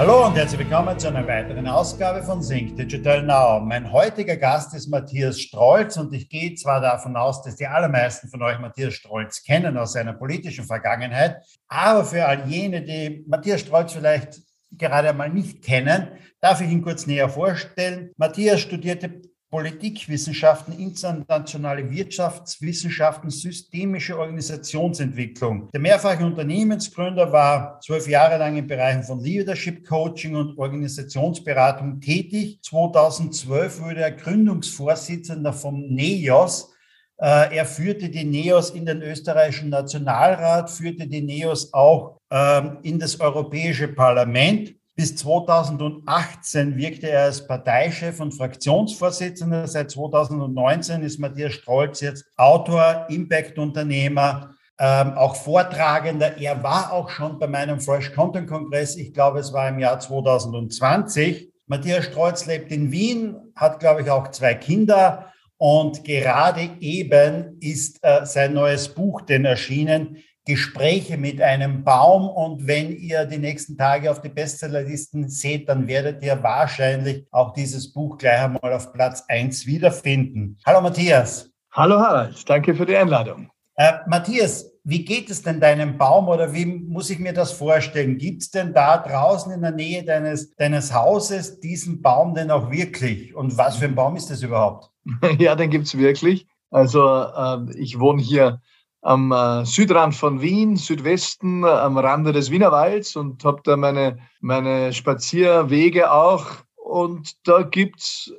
Hallo und herzlich willkommen zu einer weiteren Ausgabe von Sync Digital Now. Mein heutiger Gast ist Matthias Strolz und ich gehe zwar davon aus, dass die allermeisten von euch Matthias Strolz kennen aus seiner politischen Vergangenheit, aber für all jene, die Matthias Strolz vielleicht gerade einmal nicht kennen, darf ich ihn kurz näher vorstellen. Matthias studierte Politikwissenschaften, internationale Wirtschaftswissenschaften, systemische Organisationsentwicklung. Der mehrfache Unternehmensgründer war zwölf Jahre lang in Bereichen von Leadership Coaching und Organisationsberatung tätig. 2012 wurde er Gründungsvorsitzender vom NEOS. Äh, er führte die NEOS in den österreichischen Nationalrat, führte die NEOS auch ähm, in das Europäische Parlament bis 2018 wirkte er als Parteichef und Fraktionsvorsitzender. Seit 2019 ist Matthias Strolz jetzt Autor, Impact-Unternehmer, ähm, auch Vortragender. Er war auch schon bei meinem Fresh Content Kongress. Ich glaube, es war im Jahr 2020. Matthias Strolz lebt in Wien, hat, glaube ich, auch zwei Kinder. Und gerade eben ist äh, sein neues Buch denn erschienen, Gespräche mit einem Baum. Und wenn ihr die nächsten Tage auf die Bestsellerlisten seht, dann werdet ihr wahrscheinlich auch dieses Buch gleich einmal auf Platz 1 wiederfinden. Hallo Matthias. Hallo Harald, danke für die Einladung. Äh, Matthias, wie geht es denn deinem Baum oder wie muss ich mir das vorstellen? Gibt es denn da draußen in der Nähe deines, deines Hauses diesen Baum denn auch wirklich? Und was für ein Baum ist das überhaupt? Ja, den gibt es wirklich. Also äh, ich wohne hier am äh, Südrand von Wien, Südwesten, am Rande des Wienerwalds und habe da meine, meine Spazierwege auch. Und da gibt's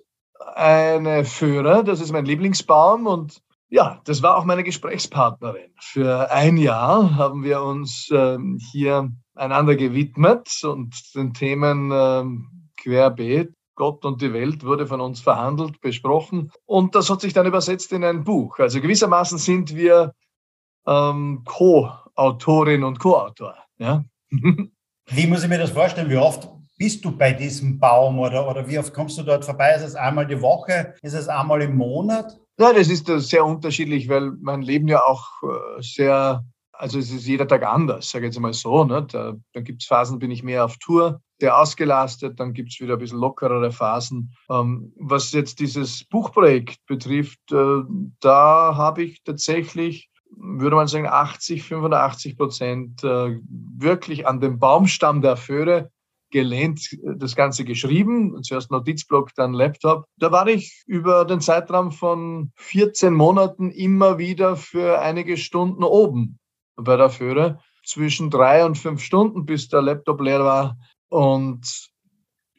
eine Föhre, das ist mein Lieblingsbaum und ja, das war auch meine Gesprächspartnerin. Für ein Jahr haben wir uns ähm, hier einander gewidmet und den Themen ähm, querbeet. Gott und die Welt wurde von uns verhandelt, besprochen und das hat sich dann übersetzt in ein Buch. Also gewissermaßen sind wir ähm, Co-Autorin und Co-Autor. Ja? wie muss ich mir das vorstellen? Wie oft bist du bei diesem Baum oder, oder wie oft kommst du dort vorbei? Ist es einmal die Woche? Ist es einmal im Monat? Nein, das ist sehr unterschiedlich, weil mein Leben ja auch äh, sehr, also es ist jeder Tag anders, sage ich jetzt mal so. Ne? Da, da gibt es Phasen, bin ich mehr auf Tour, der ausgelastet, dann gibt es wieder ein bisschen lockerere Phasen. Ähm, was jetzt dieses Buchprojekt betrifft, äh, da habe ich tatsächlich würde man sagen, 80, 85 Prozent äh, wirklich an dem Baumstamm der Föhre gelehnt, das Ganze geschrieben. Zuerst Notizblock, dann Laptop. Da war ich über den Zeitraum von 14 Monaten immer wieder für einige Stunden oben bei der Föhre. Zwischen drei und fünf Stunden, bis der Laptop leer war. Und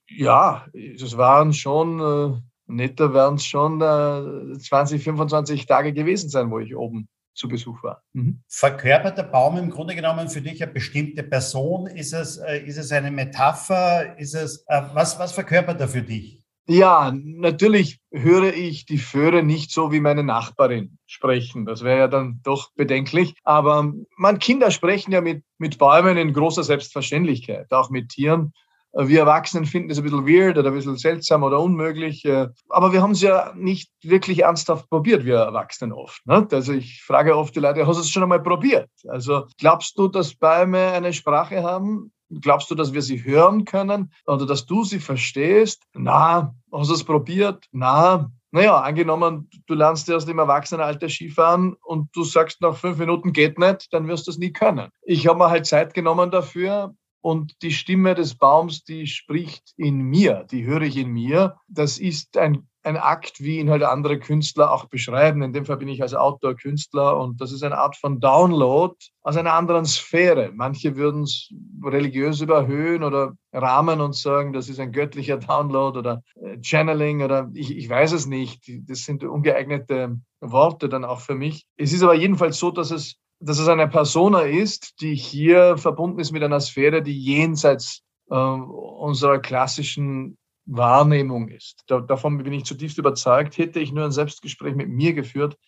ja, das waren schon, äh, netter werden es schon äh, 20, 25 Tage gewesen sein, wo ich oben zu Besuch war. Mhm. Verkörpert der Baum im Grunde genommen für dich eine bestimmte Person? Ist es, äh, ist es eine Metapher? Ist es, äh, was, was verkörpert er für dich? Ja, natürlich höre ich die Föhre nicht so wie meine Nachbarin sprechen. Das wäre ja dann doch bedenklich. Aber man, Kinder sprechen ja mit, mit Bäumen in großer Selbstverständlichkeit, auch mit Tieren. Wir Erwachsenen finden es ein bisschen weird oder ein bisschen seltsam oder unmöglich. Äh, aber wir haben es ja nicht wirklich ernsthaft probiert, wir Erwachsenen oft. Also ich frage oft die Leute, hast du es schon einmal probiert? Also glaubst du, dass Bäume eine Sprache haben? Glaubst du, dass wir sie hören können oder dass du sie verstehst? Na, hast du es probiert? Na, naja, angenommen, du lernst erst im Erwachsenenalter Skifahren und du sagst nach fünf Minuten geht nicht, dann wirst du es nie können. Ich habe mir halt Zeit genommen dafür, und die Stimme des Baums, die spricht in mir, die höre ich in mir. Das ist ein, ein Akt, wie ihn halt andere Künstler auch beschreiben. In dem Fall bin ich als Outdoor-Künstler und das ist eine Art von Download aus einer anderen Sphäre. Manche würden es religiös überhöhen oder rahmen und sagen, das ist ein göttlicher Download oder äh, Channeling oder ich, ich weiß es nicht. Das sind ungeeignete Worte dann auch für mich. Es ist aber jedenfalls so, dass es dass es eine Persona ist, die hier verbunden ist mit einer Sphäre, die jenseits äh, unserer klassischen Wahrnehmung ist. Da, davon bin ich zutiefst überzeugt. Hätte ich nur ein Selbstgespräch mit mir geführt,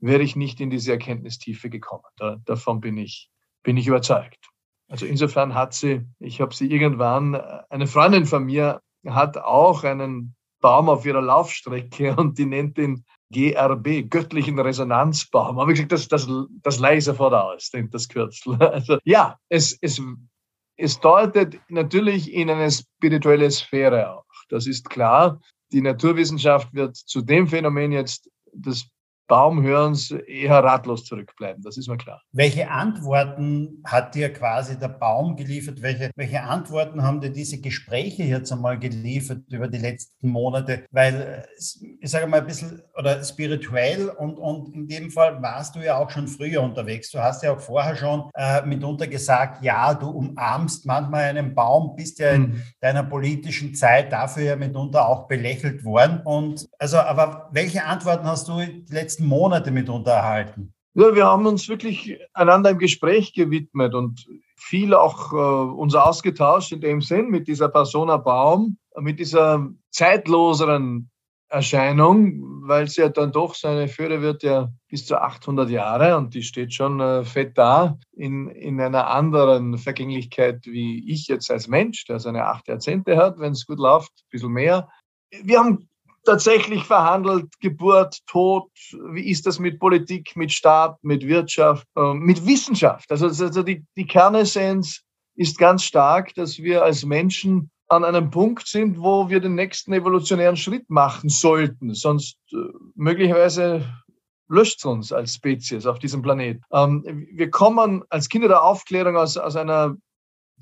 wäre ich nicht in diese Erkenntnistiefe gekommen. Da, davon bin ich, bin ich überzeugt. Also insofern hat sie, ich habe sie irgendwann, eine Freundin von mir hat auch einen Baum auf ihrer Laufstrecke und die nennt ihn GRB, göttlichen Resonanzbaum. Aber ich gesagt, das, das, das leihe ich sofort aus, denkt das Kürzel. Also ja, es, es, es deutet natürlich in eine spirituelle Sphäre auch. Das ist klar. Die Naturwissenschaft wird zu dem Phänomen jetzt des Baumhörens eher ratlos zurückbleiben. Das ist mir klar. Welche Antworten hat dir quasi der Baum geliefert? Welche, welche Antworten haben dir diese Gespräche jetzt einmal geliefert über die letzten Monate? Weil, ich sage mal ein bisschen, oder spirituell und, und in dem Fall warst du ja auch schon früher unterwegs. Du hast ja auch vorher schon äh, mitunter gesagt, ja, du umarmst manchmal einen Baum, bist ja in mhm. deiner politischen Zeit dafür ja mitunter auch belächelt worden. Und also, aber welche Antworten hast du die letzten letzten Monate mit unterhalten? Ja, wir haben uns wirklich einander im Gespräch gewidmet und viel auch äh, uns ausgetauscht in dem Sinn mit dieser Persona Baum, mit dieser zeitloseren Erscheinung, weil sie ja dann doch, seine Führer wird ja bis zu 800 Jahre und die steht schon äh, fett da in, in einer anderen Vergänglichkeit wie ich jetzt als Mensch, der seine acht Jahrzehnte hat, wenn es gut läuft, ein bisschen mehr. Wir haben tatsächlich verhandelt, Geburt, Tod, wie ist das mit Politik, mit Staat, mit Wirtschaft, äh, mit Wissenschaft. Also, also die, die Kernessenz ist ganz stark, dass wir als Menschen an einem Punkt sind, wo wir den nächsten evolutionären Schritt machen sollten. Sonst äh, möglicherweise löscht es uns als Spezies auf diesem Planet. Ähm, wir kommen als Kinder der Aufklärung aus, aus einer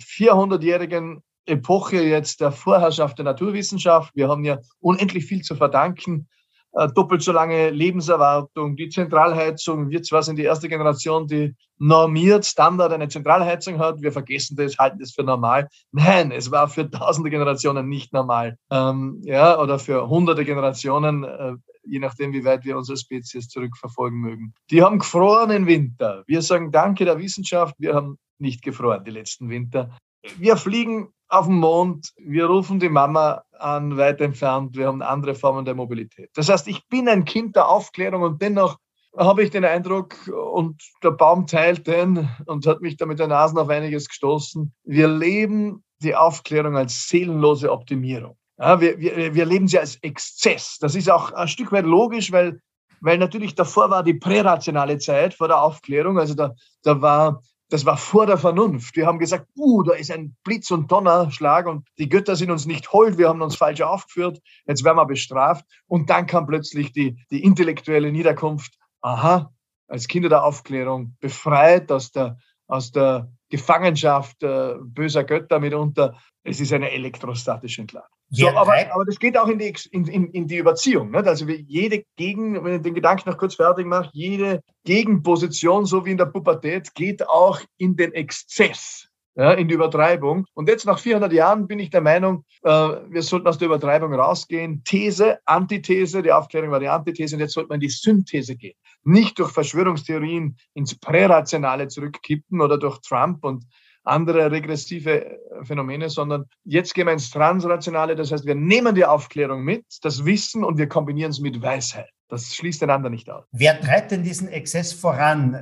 400-jährigen Epoche jetzt der Vorherrschaft der Naturwissenschaft. Wir haben ja unendlich viel zu verdanken. Äh, doppelt so lange Lebenserwartung, die Zentralheizung. Wir zwar sind die erste Generation, die normiert, Standard eine Zentralheizung hat. Wir vergessen das, halten das für normal. Nein, es war für tausende Generationen nicht normal. Ähm, ja, oder für hunderte Generationen, äh, je nachdem, wie weit wir unsere Spezies zurückverfolgen mögen. Die haben gefroren im Winter. Wir sagen Danke der Wissenschaft. Wir haben nicht gefroren die letzten Winter. Wir fliegen auf dem Mond, wir rufen die Mama an, weit entfernt, wir haben andere Formen der Mobilität. Das heißt, ich bin ein Kind der Aufklärung und dennoch habe ich den Eindruck, und der Baum teilt den und hat mich da mit der Nase auf einiges gestoßen, wir leben die Aufklärung als seelenlose Optimierung. Ja, wir, wir, wir leben sie als Exzess. Das ist auch ein Stück weit logisch, weil, weil natürlich davor war die prärationale Zeit vor der Aufklärung. Also da, da war das war vor der Vernunft. Wir haben gesagt, uh, da ist ein Blitz- und Donnerschlag und die Götter sind uns nicht hold, wir haben uns falsch aufgeführt, jetzt werden wir bestraft. Und dann kam plötzlich die, die intellektuelle Niederkunft, aha, als Kinder der Aufklärung, befreit aus der, aus der Gefangenschaft äh, böser Götter mitunter. Es ist eine elektrostatische Entladung. So, aber, aber das geht auch in die, in, in, in die Überziehung. Nicht? Also jede Gegen, wenn ich den Gedanken noch kurz fertig mache, jede Gegenposition, so wie in der Pubertät, geht auch in den Exzess, ja, in die Übertreibung. Und jetzt nach 400 Jahren bin ich der Meinung, äh, wir sollten aus der Übertreibung rausgehen. These, Antithese, die Aufklärung war die Antithese und jetzt sollte man in die Synthese gehen. Nicht durch Verschwörungstheorien ins Prärationale zurückkippen oder durch Trump und andere regressive äh, Phänomene, sondern jetzt gehen wir ins Transrationale. Das heißt, wir nehmen die Aufklärung mit, das Wissen und wir kombinieren es mit Weisheit. Das schließt einander nicht aus. Wer treibt denn diesen Exzess voran?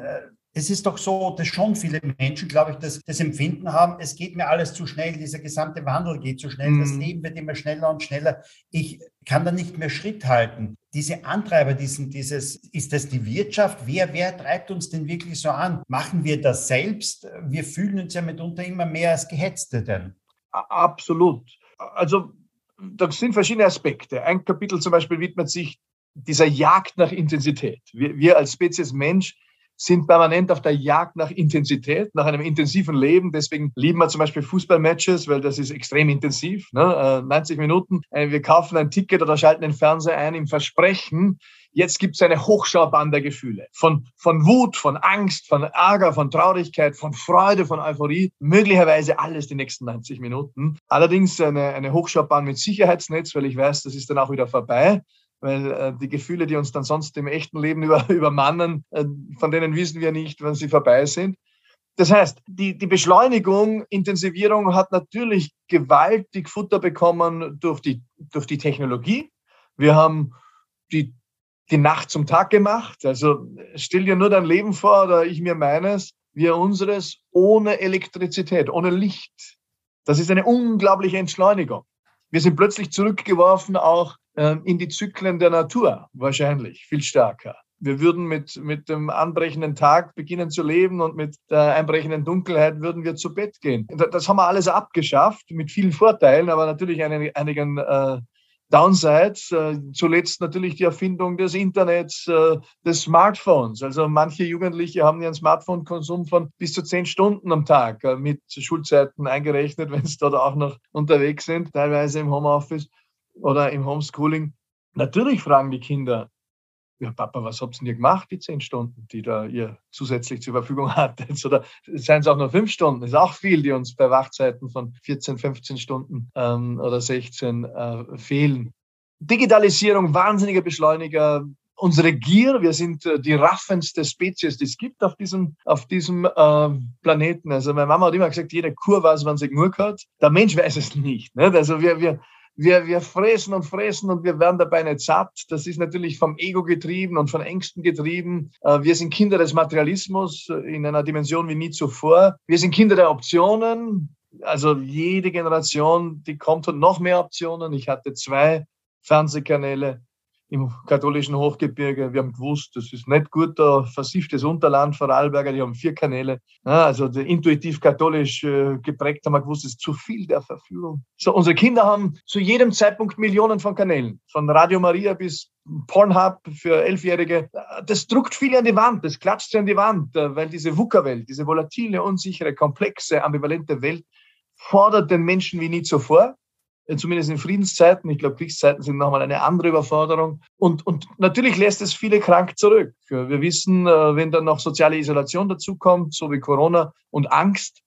Es ist doch so, dass schon viele Menschen, glaube ich, das, das Empfinden haben, es geht mir alles zu schnell, dieser gesamte Wandel geht zu schnell, mhm. das Leben wird immer schneller und schneller. Ich kann da nicht mehr Schritt halten. Diese Antreiber, diesen, dieses, ist das die Wirtschaft? Wer, wer treibt uns denn wirklich so an? Machen wir das selbst? Wir fühlen uns ja mitunter immer mehr als Gehetzte denn. Absolut. Also, da sind verschiedene Aspekte. Ein Kapitel zum Beispiel widmet sich dieser Jagd nach Intensität. Wir, wir als Spezies Mensch sind permanent auf der Jagd nach Intensität, nach einem intensiven Leben. Deswegen lieben wir zum Beispiel Fußballmatches, weil das ist extrem intensiv. Ne? 90 äh, Minuten. Äh, wir kaufen ein Ticket oder schalten den Fernseher ein im Versprechen, jetzt gibt es eine Hochschaubahn der Gefühle. Von, von Wut, von Angst, von Ärger, von Traurigkeit, von Freude, von Euphorie. Möglicherweise alles die nächsten 90 Minuten. Allerdings eine, eine Hochschaubahn mit Sicherheitsnetz, weil ich weiß, das ist dann auch wieder vorbei weil äh, die Gefühle, die uns dann sonst im echten Leben über, übermannen, äh, von denen wissen wir nicht, wann sie vorbei sind. Das heißt, die, die Beschleunigung, Intensivierung hat natürlich gewaltig Futter bekommen durch die, durch die Technologie. Wir haben die, die Nacht zum Tag gemacht. Also stell dir nur dein Leben vor oder ich mir meines. wir unseres ohne Elektrizität, ohne Licht. Das ist eine unglaubliche Entschleunigung. Wir sind plötzlich zurückgeworfen auch in die Zyklen der Natur, wahrscheinlich viel stärker. Wir würden mit, mit dem anbrechenden Tag beginnen zu leben und mit der einbrechenden Dunkelheit würden wir zu Bett gehen. Das haben wir alles abgeschafft mit vielen Vorteilen, aber natürlich einigen äh, Downsides, äh, zuletzt natürlich die Erfindung des Internets, äh, des Smartphones. Also manche Jugendliche haben ihren Smartphone-Konsum von bis zu zehn Stunden am Tag äh, mit Schulzeiten eingerechnet, wenn sie dort auch noch unterwegs sind, teilweise im Homeoffice oder im Homeschooling. Natürlich fragen die Kinder, ja, Papa, was habt ihr gemacht, die zehn Stunden, die da ihr zusätzlich zur Verfügung hattet? Oder seien es auch nur fünf Stunden? Ist auch viel, die uns bei Wachzeiten von 14, 15 Stunden ähm, oder 16 äh, fehlen. Digitalisierung, wahnsinniger Beschleuniger. Unsere Gier, wir sind äh, die raffendste Spezies, die es gibt auf diesem, auf diesem äh, Planeten. Also meine Mama hat immer gesagt, jede Kur weiß, wann sie genug hat. Der Mensch weiß es nicht. nicht? Also wir, wir, wir, wir fressen und fressen und wir werden dabei nicht satt. Das ist natürlich vom Ego getrieben und von Ängsten getrieben. Äh, wir sind Kinder des Materialismus in einer Dimension wie nie zuvor. Wir sind Kinder der Optionen. Also jede Generation, die kommt und noch mehr Optionen. Ich hatte zwei Fernsehkanäle im katholischen Hochgebirge. Wir haben gewusst, das ist nicht gut, da versifftes Unterland, Vorarlberger, die haben vier Kanäle. Also intuitiv katholisch äh, geprägt haben wir gewusst, es ist zu viel der Verführung. So, unsere Kinder haben zu jedem Zeitpunkt Millionen von Kanälen, von Radio Maria bis Pornhub für Elfjährige. Das druckt viel an die Wand, das klatscht sie an die Wand, äh, weil diese VUCA-Welt, diese volatile, unsichere, komplexe, ambivalente Welt fordert den Menschen wie nie zuvor. Äh, zumindest in Friedenszeiten. Ich glaube, Kriegszeiten sind nochmal eine andere Überforderung. Und, und natürlich lässt es viele krank zurück. Wir wissen, äh, wenn dann noch soziale Isolation dazukommt, so wie Corona und Angst,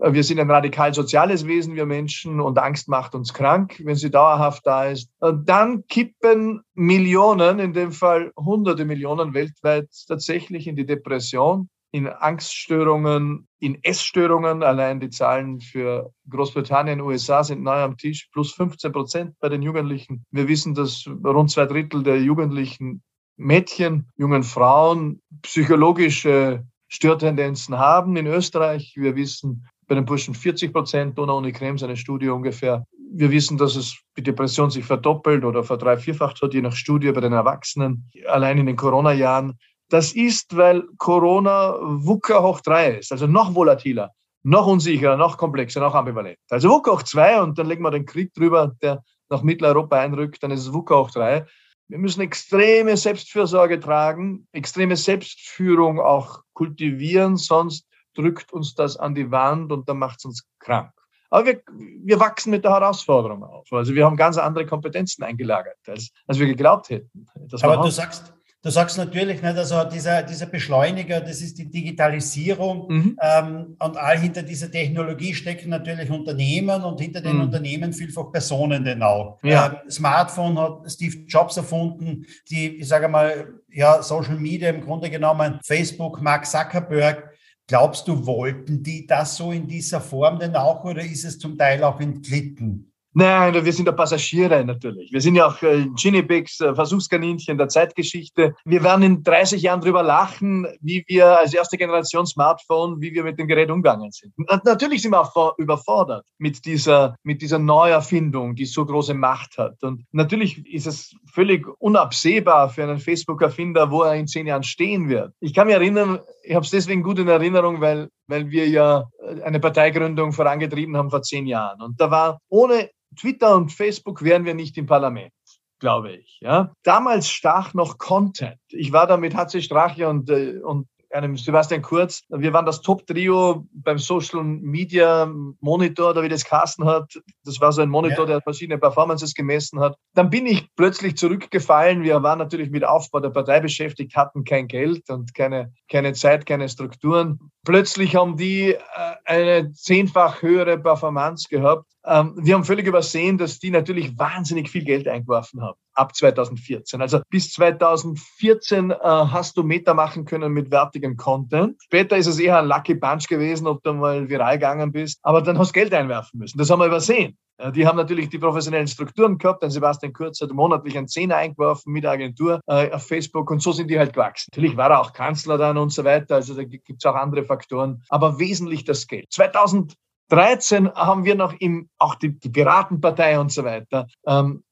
äh, wir sind ein radikal soziales Wesen, wir Menschen, und Angst macht uns krank, wenn sie dauerhaft da ist. Dann kippen Millionen, in dem Fall hunderte Millionen weltweit tatsächlich in die Depression in Angststörungen, in Essstörungen. Allein die Zahlen für Großbritannien, USA sind neu am Tisch, plus 15 Prozent bei den Jugendlichen. Wir wissen, dass rund zwei Drittel der Jugendlichen Mädchen, jungen Frauen psychologische Störtendenzen haben in Österreich. Wir wissen bei den Burschen 40 Prozent, Donau Uni Krems eine Studie ungefähr. Wir wissen, dass es die Depression sich verdoppelt oder verdreifacht hat, je nach Studie bei den Erwachsenen. Allein in den Corona-Jahren das ist, weil Corona WUKA hoch 3 ist, also noch volatiler, noch unsicherer, noch komplexer, noch ambivalent. Also WUKA hoch 2 und dann legen wir den Krieg drüber, der nach Mitteleuropa einrückt, dann ist es WUKA hoch 3. Wir müssen extreme Selbstfürsorge tragen, extreme Selbstführung auch kultivieren, sonst drückt uns das an die Wand und dann macht es uns krank. Aber wir, wir wachsen mit der Herausforderung auf. Also wir haben ganz andere Kompetenzen eingelagert, als, als wir geglaubt hätten. Aber du sagst, Du sagst natürlich nicht, also dieser, dieser Beschleuniger, das ist die Digitalisierung mhm. ähm, und all hinter dieser Technologie stecken natürlich Unternehmen und hinter den mhm. Unternehmen vielfach Personen denn auch. Ja. Ähm, Smartphone hat Steve Jobs erfunden, die, ich sage mal, ja, Social Media im Grunde genommen, Facebook, Mark Zuckerberg. Glaubst du, wollten die das so in dieser Form denn auch oder ist es zum Teil auch entglitten? Nein, wir sind ja Passagiere natürlich. Wir sind ja auch äh, Ginnypigs, äh, Versuchskaninchen der Zeitgeschichte. Wir werden in 30 Jahren drüber lachen, wie wir als erste Generation Smartphone, wie wir mit dem Gerät umgegangen sind. Und natürlich sind wir auch überfordert mit dieser, mit dieser Neuerfindung, die so große Macht hat. Und natürlich ist es völlig unabsehbar für einen Facebook-Erfinder, wo er in zehn Jahren stehen wird. Ich kann mich erinnern, ich habe es deswegen gut in Erinnerung, weil, weil wir ja eine Parteigründung vorangetrieben haben vor zehn Jahren. Und da war ohne Twitter und Facebook wären wir nicht im Parlament glaube ich. Ja. Damals stach noch Content. Ich war da mit HC Strache und, äh, und einem Sebastian Kurz. Wir waren das Top-Trio beim Social Media Monitor, da wie das Carsten hat. Das war so ein Monitor, ja. der verschiedene Performances gemessen hat. Dann bin ich plötzlich zurückgefallen. Wir waren natürlich mit Aufbau der Partei beschäftigt, hatten kein Geld und keine, keine Zeit, keine Strukturen. Plötzlich haben die äh, eine zehnfach höhere Performance gehabt wir haben völlig übersehen, dass die natürlich wahnsinnig viel Geld eingeworfen haben ab 2014. Also bis 2014 äh, hast du Meta machen können mit wertigem Content. Später ist es eher ein Lucky Punch gewesen, ob du mal viral gegangen bist. Aber dann hast du Geld einwerfen müssen. Das haben wir übersehen. Die haben natürlich die professionellen Strukturen gehabt. Denn Sebastian Kurz hat monatlich einen Zehner eingeworfen mit der Agentur äh, auf Facebook und so sind die halt gewachsen. Natürlich war er auch Kanzler dann und so weiter. Also da gibt es auch andere Faktoren. Aber wesentlich das Geld. 2013 haben wir noch im, auch die, die Piratenpartei und so weiter, ähm,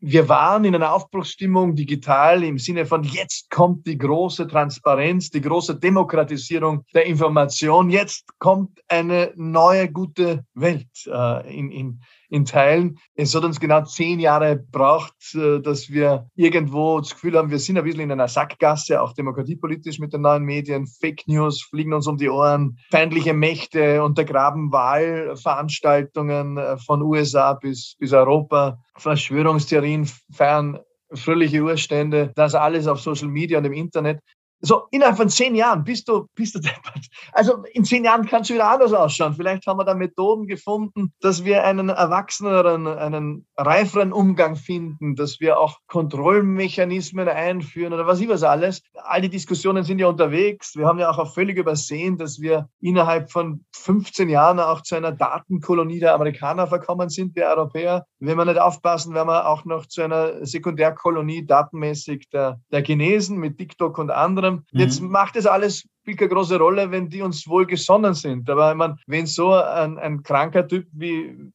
wir waren in einer Aufbruchsstimmung digital im Sinne von jetzt kommt die große Transparenz, die große Demokratisierung der Information, jetzt kommt eine neue gute Welt äh, in, in, in Teilen. Es hat uns genau zehn Jahre gebraucht, äh, dass wir irgendwo das Gefühl haben, wir sind ein bisschen in einer Sackgasse, auch demokratiepolitisch mit den neuen Medien. Fake News fliegen uns um die Ohren, feindliche Mächte untergraben Wahlveranstaltungen äh, von USA bis, bis Europa, Verschwörungstheorien feiern fröhliche Urstände, das alles auf Social Media und im Internet. So, innerhalb von zehn Jahren bist du, bist du deppert. Also in zehn Jahren kannst du wieder anders ausschauen. Vielleicht haben wir da Methoden gefunden, dass wir einen erwachseneren, einen reiferen Umgang finden, dass wir auch Kontrollmechanismen einführen oder was ich was alles. All die Diskussionen sind ja unterwegs. Wir haben ja auch völlig übersehen, dass wir innerhalb von 15 Jahren auch zu einer Datenkolonie der Amerikaner verkommen sind, der Europäer. Wenn wir nicht aufpassen, werden wir auch noch zu einer Sekundärkolonie datenmäßig der, der Chinesen mit TikTok und anderen sondern mhm. jetzt macht es alles spielt keine große Rolle, wenn die uns wohl gesonnen sind. Aber ich meine, wenn so ein, ein kranker Typ wie,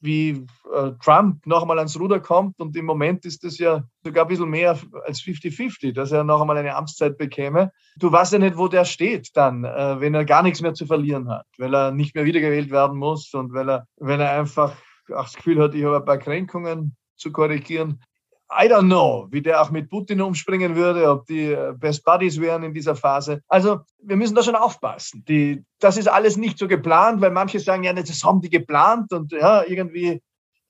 wie äh, Trump nochmal ans Ruder kommt und im Moment ist es ja sogar ein bisschen mehr als 50-50, dass er noch einmal eine Amtszeit bekäme. Du weißt ja nicht, wo der steht dann, äh, wenn er gar nichts mehr zu verlieren hat, weil er nicht mehr wiedergewählt werden muss und weil er, wenn er einfach auch das Gefühl hat, ich habe ein paar Kränkungen zu korrigieren. I don't know, wie der auch mit Putin umspringen würde, ob die äh, Best Buddies wären in dieser Phase. Also wir müssen da schon aufpassen. Die, das ist alles nicht so geplant, weil manche sagen, ja, das haben die geplant und ja, irgendwie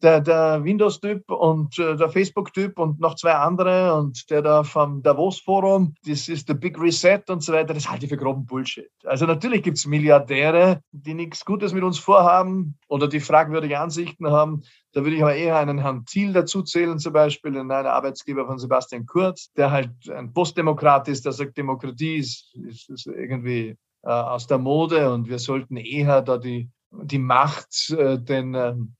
der, der Windows-Typ und äh, der Facebook-Typ und noch zwei andere und der da vom Davos-Forum, das ist der Big Reset und so weiter, das halte ich für groben Bullshit. Also natürlich gibt es Milliardäre, die nichts Gutes mit uns vorhaben oder die fragwürdige Ansichten haben. Da würde ich aber eher einen Herrn Thiel dazu zählen, zum Beispiel, einen Arbeitsgeber von Sebastian Kurz, der halt ein Postdemokrat ist, der sagt, Demokratie ist, ist, ist irgendwie äh, aus der Mode und wir sollten eher da die, die Macht äh, den ähm,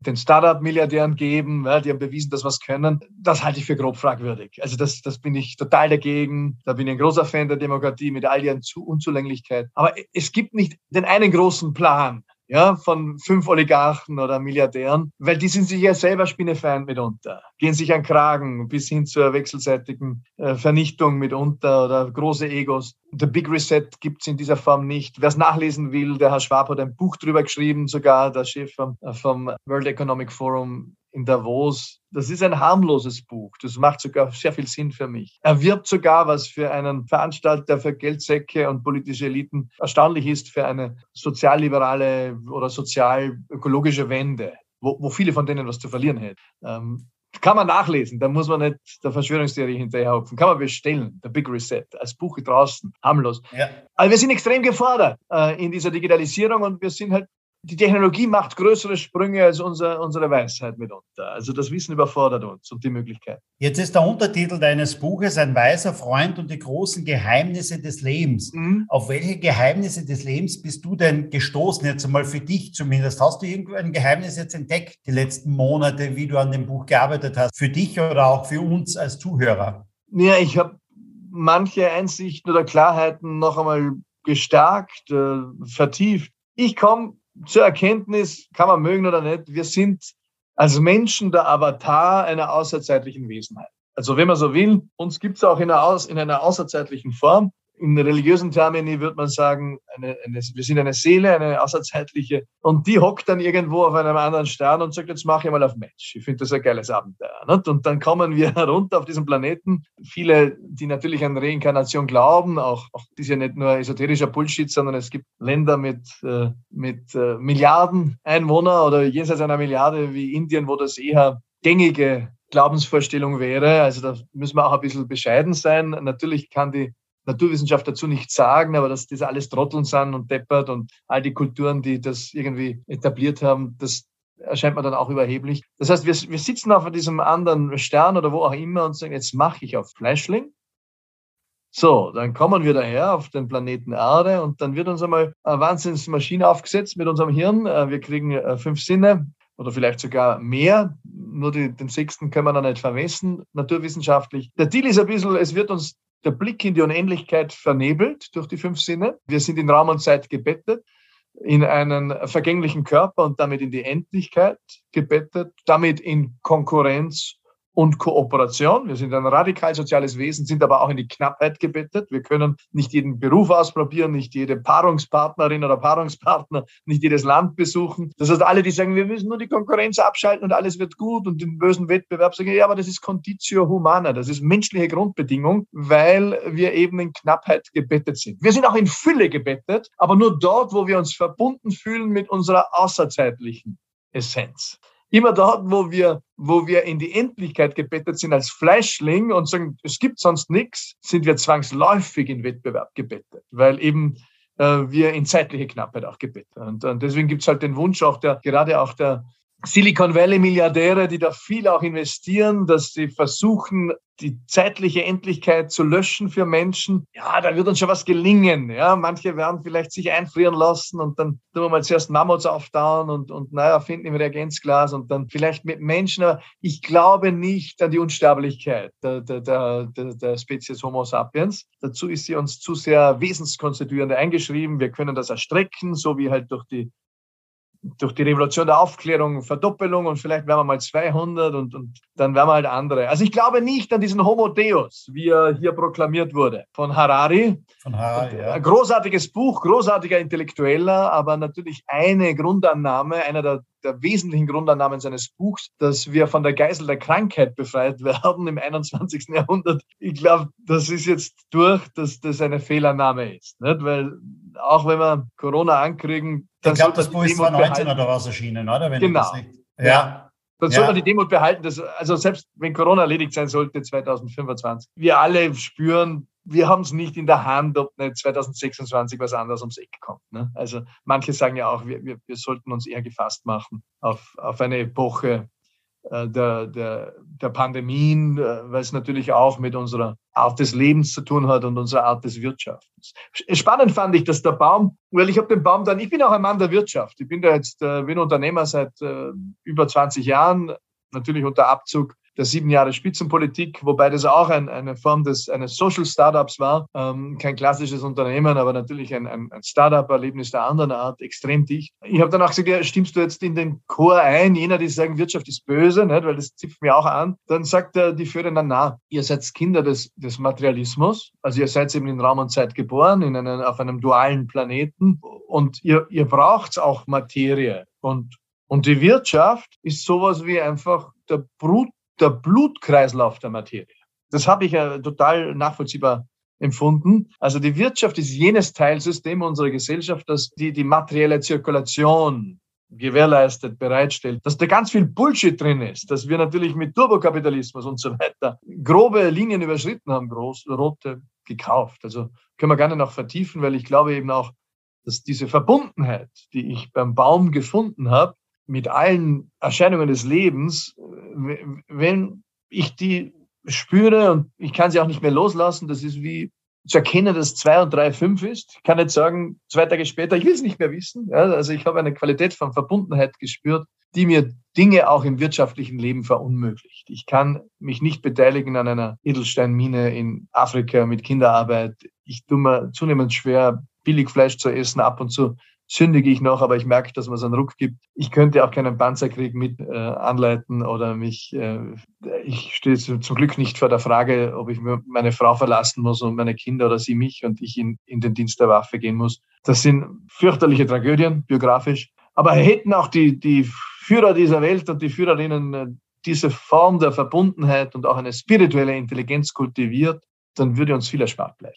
den Startup-Milliardären geben, ja, die haben bewiesen, dass was können. Das halte ich für grob fragwürdig. Also das, das bin ich total dagegen. Da bin ich ein großer Fan der Demokratie mit all ihren Unzulänglichkeiten. Aber es gibt nicht den einen großen Plan ja, von fünf Oligarchen oder Milliardären, weil die sind sich ja selber Spinnefeind mitunter, gehen sich an Kragen bis hin zur wechselseitigen äh, Vernichtung mitunter oder große Egos. The Big Reset gibt's in dieser Form nicht. Wer es nachlesen will, der Herr Schwab hat ein Buch drüber geschrieben, sogar der Chef vom, äh, vom World Economic Forum in Davos. Das ist ein harmloses Buch. Das macht sogar sehr viel Sinn für mich. Er wirbt sogar, was für einen Veranstalter für Geldsäcke und politische Eliten erstaunlich ist, für eine sozialliberale oder sozial-ökologische Wende, wo, wo, viele von denen was zu verlieren hätten. Ähm, kann man nachlesen, da muss man nicht der Verschwörungstheorie hinterherhopfen. Kann man bestellen, der Big Reset, als Buch draußen, harmlos. Ja. Aber wir sind extrem gefordert äh, in dieser Digitalisierung und wir sind halt die Technologie macht größere Sprünge als unser, unsere Weisheit mitunter. Also das Wissen überfordert uns und die Möglichkeit. Jetzt ist der Untertitel deines Buches Ein weiser Freund und die großen Geheimnisse des Lebens. Mhm. Auf welche Geheimnisse des Lebens bist du denn gestoßen, jetzt einmal für dich zumindest? Hast du irgendein Geheimnis jetzt entdeckt, die letzten Monate, wie du an dem Buch gearbeitet hast, für dich oder auch für uns als Zuhörer? Ja, ich habe manche Einsichten oder Klarheiten noch einmal gestärkt, äh, vertieft. Ich komme zur Erkenntnis, kann man mögen oder nicht, wir sind als Menschen der Avatar einer außerzeitlichen Wesenheit. Also wenn man so will, uns gibt es auch in einer, in einer außerzeitlichen Form in religiösen Termini würde man sagen, eine, eine, wir sind eine Seele, eine außerzeitliche, und die hockt dann irgendwo auf einem anderen Stern und sagt, jetzt mache ich mal auf Mensch. Ich finde das ein geiles Abenteuer. Nicht? Und dann kommen wir herunter auf diesen Planeten. Viele, die natürlich an Reinkarnation glauben, auch, auch das ist ja nicht nur esoterischer Bullshit, sondern es gibt Länder mit, äh, mit äh, Milliarden Einwohner oder jenseits einer Milliarde wie Indien, wo das eher gängige Glaubensvorstellung wäre. Also da müssen wir auch ein bisschen bescheiden sein. Natürlich kann die Naturwissenschaft dazu nichts sagen, aber dass das alles Trotteln sind und deppert und all die Kulturen, die das irgendwie etabliert haben, das erscheint mir dann auch überheblich. Das heißt, wir, wir sitzen auf diesem anderen Stern oder wo auch immer und sagen, jetzt mache ich auf Fleischling. So, dann kommen wir daher auf den Planeten Erde und dann wird uns einmal eine Wahnsinnsmaschine aufgesetzt mit unserem Hirn. Äh, wir kriegen äh, fünf Sinne oder vielleicht sogar mehr. Nur die, den sechsten können wir dann nicht vermessen, naturwissenschaftlich. Der Deal ist ein bisschen, es wird uns der Blick in die Unendlichkeit vernebelt durch die fünf Sinne. Wir sind in Raum und Zeit gebettet in einen vergänglichen Körper und damit in die Endlichkeit gebettet, damit in Konkurrenz und Kooperation. Wir sind ein radikal soziales Wesen, sind aber auch in die Knappheit gebettet. Wir können nicht jeden Beruf ausprobieren, nicht jede Paarungspartnerin oder Paarungspartner, nicht jedes Land besuchen. Das heißt, alle, die sagen, wir müssen nur die Konkurrenz abschalten und alles wird gut und den bösen Wettbewerb sagen, ja, aber das ist Conditio Humana, das ist menschliche Grundbedingung, weil wir eben in Knappheit gebettet sind. Wir sind auch in Fülle gebettet, aber nur dort, wo wir uns verbunden fühlen mit unserer außerzeitlichen Essenz. Immer dort, wo wir, wo wir in die Endlichkeit gebettet sind als Fleischling und sagen, es gibt sonst nichts, sind wir zwangsläufig in Wettbewerb gebettet, weil eben äh, wir in zeitliche Knappheit auch gebettet. Und, und deswegen gibt es halt den Wunsch auch der, gerade auch der Silicon Valley Milliardäre, die da viel auch investieren, dass sie versuchen, die zeitliche Endlichkeit zu löschen für Menschen. Ja, da wird uns schon was gelingen. Ja, manche werden vielleicht sich einfrieren lassen und dann tun wir mal zuerst Mammuts auftauen und, und naja, finden im Reagenzglas und dann vielleicht mit Menschen. Aber ich glaube nicht an die Unsterblichkeit der, der, der, der Spezies Homo sapiens. Dazu ist sie uns zu sehr wesenskonstituierend eingeschrieben. Wir können das erstrecken, so wie halt durch die durch die Revolution der Aufklärung Verdoppelung und vielleicht werden wir mal 200 und, und dann werden wir halt andere. Also ich glaube nicht an diesen Homo Deus, wie er hier proklamiert wurde, von Harari. Von Harari, ja. Ein großartiges Buch, großartiger Intellektueller, aber natürlich eine Grundannahme, einer der, der wesentlichen Grundannahmen seines Buchs, dass wir von der Geisel der Krankheit befreit werden im 21. Jahrhundert. Ich glaube, das ist jetzt durch, dass das eine Fehlannahme ist. Nicht? Weil auch wenn wir Corona ankriegen, ich glaube, das Buch ist 2019 oder was erschienen, oder? Wenn genau. ja. Dann soll man die Demut behalten, dass, also selbst wenn Corona erledigt sein sollte 2025, wir alle spüren, wir haben es nicht in der Hand, ob nicht 2026 was anderes ums Eck kommt. Ne? Also manche sagen ja auch, wir, wir, wir sollten uns eher gefasst machen auf, auf eine Epoche, der, der, der Pandemien, äh, weil es natürlich auch mit unserer Art des Lebens zu tun hat und unserer Art des Wirtschaftens. Spannend fand ich, dass der Baum, weil ich habe den Baum dann, ich bin auch ein Mann der Wirtschaft, ich bin da jetzt, äh, bin Unternehmer seit über 20 Jahren, natürlich unter Abzug der sieben Jahre Spitzenpolitik, wobei das auch ein, eine Form des eines Social Startups war. Ähm, kein klassisches Unternehmen, aber natürlich ein, ein, ein Startup-Erlebnis der anderen Art, extrem dicht. Ich habe dann auch gesagt, ja, stimmst du jetzt in den Chor ein, jener, die sagen, Wirtschaft ist böse, nicht? weil das zipft mir auch an. Dann sagt er, die Führer, na, na, ihr seid Kinder des, des Materialismus, also ihr seid eben in Raum und Zeit geboren, in einen, auf einem dualen Planeten und ihr, ihr braucht auch Materie. Und und die Wirtschaft ist sowas wie einfach der Brut der Blutkreislauf der Materie. Das habe ich ja total nachvollziehbar empfunden. Also die Wirtschaft ist jenes Teilsystem unserer Gesellschaft, das die, die materielle Zirkulation gewährleistet, bereitstellt, dass da ganz viel Bullshit drin ist, dass wir natürlich mit Turbokapitalismus und so weiter grobe Linien überschritten haben, groß, rote gekauft. Also können wir gerne noch vertiefen, weil ich glaube eben auch, dass diese Verbundenheit, die ich beim Baum gefunden habe, mit allen Erscheinungen des Lebens, wenn ich die spüre und ich kann sie auch nicht mehr loslassen, das ist wie zu erkennen, dass zwei und drei fünf ist. Ich kann nicht sagen, zwei Tage später, ich will es nicht mehr wissen. Ja, also ich habe eine Qualität von Verbundenheit gespürt, die mir Dinge auch im wirtschaftlichen Leben verunmöglicht. Ich kann mich nicht beteiligen an einer Edelsteinmine in Afrika mit Kinderarbeit. Ich tue mir zunehmend schwer, Billigfleisch zu essen, ab und zu sündige ich noch, aber ich merke, dass man es einen Ruck gibt. Ich könnte auch keinen Panzerkrieg mit äh, anleiten oder mich, äh, ich stehe zum Glück nicht vor der Frage, ob ich meine Frau verlassen muss und meine Kinder oder sie mich und ich in, in den Dienst der Waffe gehen muss. Das sind fürchterliche Tragödien, biografisch. Aber hätten auch die, die Führer dieser Welt und die Führerinnen äh, diese Form der Verbundenheit und auch eine spirituelle Intelligenz kultiviert, dann würde uns viel erspart bleiben.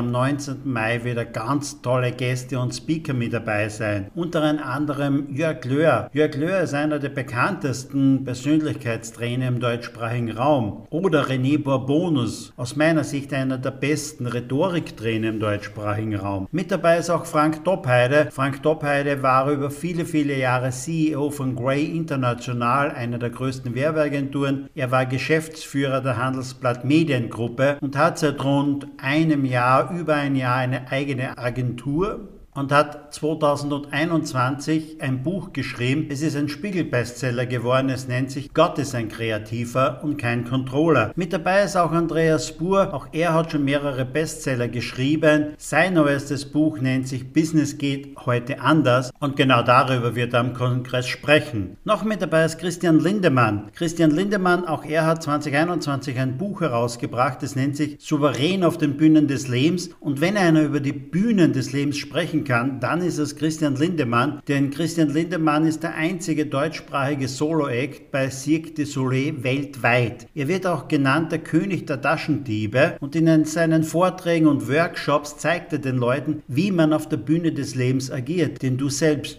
am 19. Mai wieder ganz tolle Gäste und Speaker mit dabei sein. Unter anderem Jörg Löhr. Jörg Löhr ist einer der bekanntesten Persönlichkeitstrainer im deutschsprachigen Raum. Oder René Bourbonus, aus meiner Sicht einer der besten Rhetoriktrainer im deutschsprachigen Raum. Mit dabei ist auch Frank Doppheide. Frank Doppheide war über viele, viele Jahre CEO von Grey International, einer der größten Werbeagenturen. Er war Geschäftsführer der Handelsblatt Mediengruppe und hat seit rund einem Jahr über ein Jahr eine eigene Agentur und hat 2021 ein Buch geschrieben. Es ist ein Spiegel-Bestseller geworden. Es nennt sich Gott ist ein Kreativer und kein Controller. Mit dabei ist auch Andreas Spur. Auch er hat schon mehrere Bestseller geschrieben. Sein neuestes Buch nennt sich Business geht heute anders und genau darüber wird er am Kongress sprechen. Noch mit dabei ist Christian Lindemann. Christian Lindemann, auch er hat 2021 ein Buch herausgebracht. Es nennt sich Souverän auf den Bühnen des Lebens und wenn einer über die Bühnen des Lebens sprechen kann, kann, dann ist es Christian Lindemann, denn Christian Lindemann ist der einzige deutschsprachige Solo-Act bei Cirque du Soleil weltweit. Er wird auch genannt der König der Taschendiebe und in seinen Vorträgen und Workshops zeigt er den Leuten, wie man auf der Bühne des Lebens agiert, denn du selbst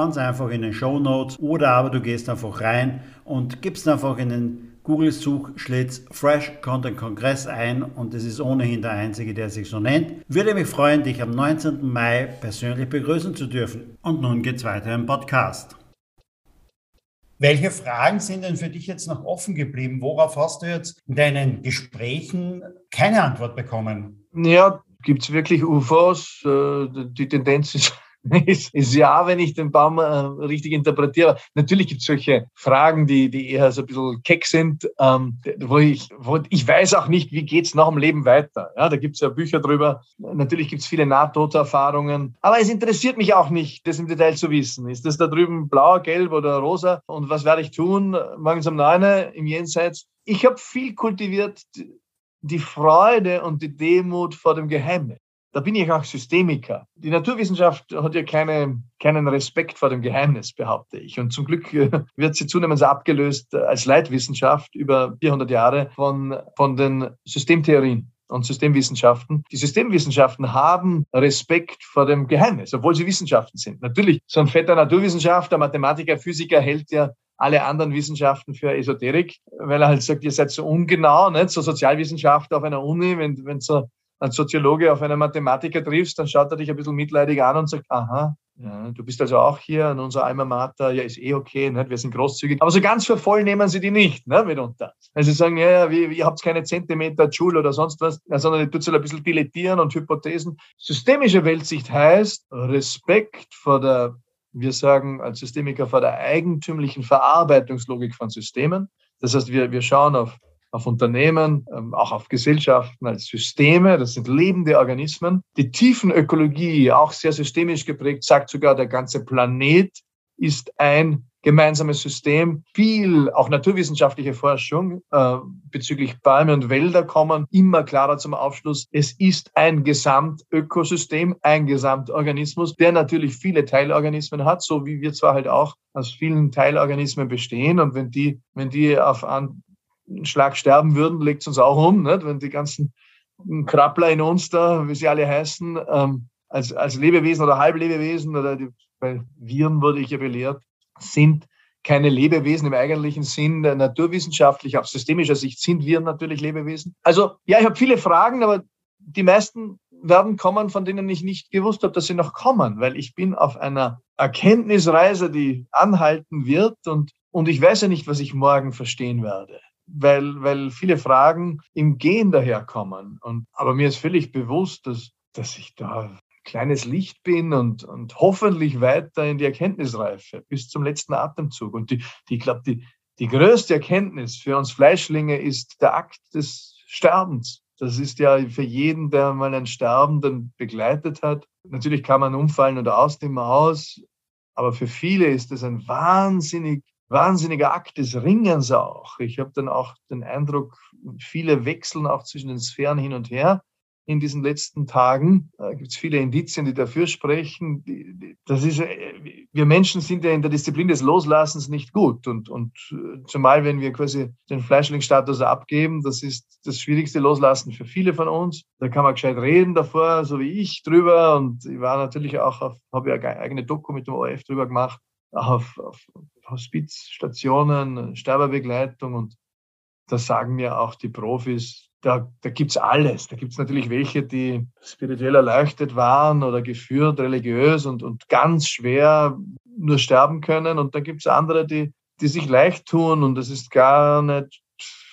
einfach in den Show Notes oder aber du gehst einfach rein und gibst einfach in den Google-Suchschlitz Fresh Content Kongress ein und es ist ohnehin der einzige, der sich so nennt. Würde mich freuen, dich am 19. Mai persönlich begrüßen zu dürfen. Und nun geht's weiter im Podcast. Welche Fragen sind denn für dich jetzt noch offen geblieben? Worauf hast du jetzt in deinen Gesprächen keine Antwort bekommen? Ja, gibt es wirklich UFOs? Äh, die Tendenz ist ist, ist ja, wenn ich den Baum äh, richtig interpretiere. Natürlich gibt es solche Fragen, die, die eher so ein bisschen keck sind, ähm, wo, ich, wo ich weiß auch nicht, wie geht's nach dem Leben weiter. Ja, da gibt es ja Bücher drüber. Natürlich gibt es viele Nahtoderfahrungen. Aber es interessiert mich auch nicht, das im Detail zu wissen. Ist das da drüben blau, gelb oder rosa? Und was werde ich tun morgens um neun im Jenseits? Ich habe viel kultiviert die Freude und die Demut vor dem Geheimnis. Da bin ich auch Systemiker. Die Naturwissenschaft hat ja keine, keinen Respekt vor dem Geheimnis, behaupte ich. Und zum Glück äh, wird sie zunehmend abgelöst als Leitwissenschaft über 400 Jahre von, von den Systemtheorien und Systemwissenschaften. Die Systemwissenschaften haben Respekt vor dem Geheimnis, obwohl sie Wissenschaften sind. Natürlich, so ein fetter Naturwissenschaftler, Mathematiker, Physiker hält ja alle anderen Wissenschaften für Esoterik, weil er halt sagt, ihr seid so ungenau, nicht? so Sozialwissenschaft auf einer Uni, wenn, wenn so einen Soziologe auf einen Mathematiker triffst, dann schaut er dich ein bisschen mitleidig an und sagt, aha, ja, du bist also auch hier an unserer Alma Mater, ja, ist eh okay, nicht? wir sind großzügig. Aber so ganz für voll nehmen sie die nicht, ne, mitunter. Also sie sagen, ja, wie, ihr habt keine Zentimeter Joule oder sonst was, sondern ihr tut so ein bisschen dilettieren und Hypothesen. Systemische Weltsicht heißt Respekt vor der, wir sagen als Systemiker, vor der eigentümlichen Verarbeitungslogik von Systemen. Das heißt, wir, wir schauen auf auf Unternehmen, ähm, auch auf Gesellschaften als Systeme. Das sind lebende Organismen. Die Tiefenökologie, auch sehr systemisch geprägt, sagt sogar, der ganze Planet ist ein gemeinsames System. Viel auch naturwissenschaftliche Forschung äh, bezüglich Bäume und Wälder kommen immer klarer zum Aufschluss. Es ist ein Gesamtökosystem, ein Gesamtorganismus, der natürlich viele Teilorganismen hat, so wie wir zwar halt auch aus vielen Teilorganismen bestehen. Und wenn die, wenn die auf an, Schlag sterben würden, legt es uns auch um, nicht? wenn die ganzen Krabbler in uns da, wie sie alle heißen, ähm, als, als Lebewesen oder Halblebewesen oder die, bei Viren wurde ich ja belehrt, sind keine Lebewesen im eigentlichen Sinn, naturwissenschaftlich, auf systemischer Sicht sind Viren natürlich Lebewesen. Also ja, ich habe viele Fragen, aber die meisten werden kommen, von denen ich nicht gewusst habe, dass sie noch kommen, weil ich bin auf einer Erkenntnisreise, die anhalten wird und, und ich weiß ja nicht, was ich morgen verstehen werde. Weil, weil viele Fragen im Gehen daherkommen. Und, aber mir ist völlig bewusst, dass, dass ich da ein kleines Licht bin und, und hoffentlich weiter in die Erkenntnisreife bis zum letzten Atemzug. Und die, die ich glaube, die, die größte Erkenntnis für uns Fleischlinge ist der Akt des Sterbens. Das ist ja für jeden, der mal einen Sterbenden begleitet hat. Natürlich kann man umfallen oder aus dem Haus, aber für viele ist es ein wahnsinnig, wahnsinniger Akt des Ringens auch. Ich habe dann auch den Eindruck, viele wechseln auch zwischen den Sphären hin und her in diesen letzten Tagen. Da gibt es viele Indizien, die dafür sprechen. Das ist, äh, wir Menschen sind ja in der Disziplin des Loslassens nicht gut. Und, und äh, zumal, wenn wir quasi den Fleischlingsstatus abgeben, das ist das schwierigste Loslassen für viele von uns. Da kann man gescheit reden davor, so wie ich drüber. Und ich war natürlich auch auf, habe ja eigene Doku mit dem ORF drüber gemacht, auf, auf Hospizstationen, Sterberbegleitung. Und da sagen mir auch die Profis, da, da gibt es alles. Da gibt es natürlich welche, die spirituell erleuchtet waren oder geführt, religiös und, und ganz schwer nur sterben können. Und dann gibt es andere, die, die sich leicht tun und das ist gar nicht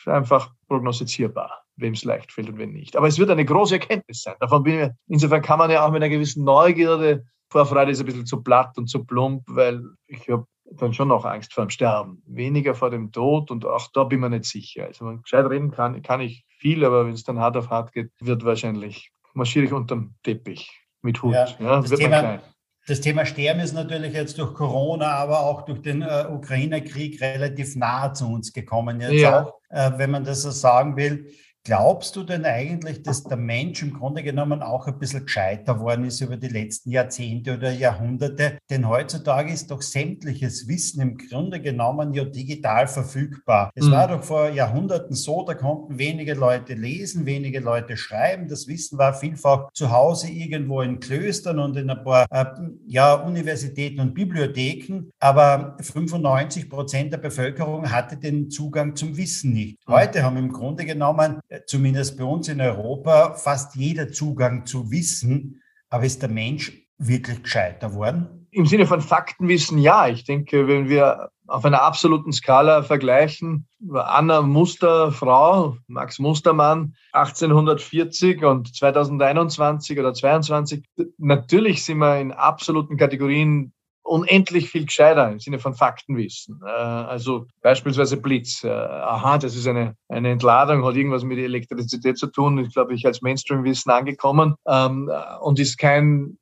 einfach prognostizierbar, wem es leicht fällt und wem nicht. Aber es wird eine große Erkenntnis sein. Davon bin ich, insofern kann man ja auch mit einer gewissen Neugierde, Vorfreude ist ein bisschen zu platt und zu plump, weil ich habe dann schon auch Angst vor dem Sterben. Weniger vor dem Tod und auch da bin ich mir nicht sicher. Also man gescheit reden kann, kann ich viel, aber wenn es dann hart auf hart geht, wird wahrscheinlich marschiere ich unterm Teppich mit Hut. Ja, ja das, Thema, das Thema Sterben ist natürlich jetzt durch Corona, aber auch durch den äh, Ukraine-Krieg relativ nahe zu uns gekommen. Jetzt ja. auch, äh, wenn man das so sagen will. Glaubst du denn eigentlich, dass der Mensch im Grunde genommen auch ein bisschen gescheiter worden ist über die letzten Jahrzehnte oder Jahrhunderte? Denn heutzutage ist doch sämtliches Wissen im Grunde genommen ja digital verfügbar. Es mhm. war doch vor Jahrhunderten so, da konnten wenige Leute lesen, wenige Leute schreiben. Das Wissen war vielfach zu Hause irgendwo in Klöstern und in ein paar äh, ja, Universitäten und Bibliotheken. Aber 95 Prozent der Bevölkerung hatte den Zugang zum Wissen nicht. Mhm. Heute haben im Grunde genommen zumindest bei uns in Europa, fast jeder Zugang zu Wissen. Aber ist der Mensch wirklich gescheiter worden? Im Sinne von Faktenwissen, ja. Ich denke, wenn wir auf einer absoluten Skala vergleichen, Anna Muster, Frau, Max Mustermann, 1840 und 2021 oder 2022, natürlich sind wir in absoluten Kategorien unendlich viel gescheiter im Sinne von Faktenwissen. Äh, also beispielsweise Blitz. Äh, aha, das ist eine, eine Entladung, hat irgendwas mit Elektrizität zu tun, ist, glaube ich, als Mainstream-Wissen angekommen ähm, und ist kein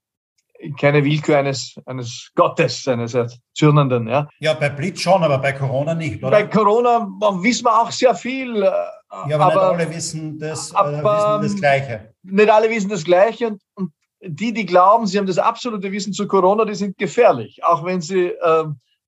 keine Willkür eines, eines Gottes, eines Zürnenden. Ja. ja, bei Blitz schon, aber bei Corona nicht, oder? Bei Corona wissen wir auch sehr viel. Äh, ja, aber, aber nicht alle wissen das, aber, wissen das Gleiche. Nicht alle wissen das Gleiche und, und die, die glauben, sie haben das absolute Wissen zu Corona, die sind gefährlich, auch wenn sie äh,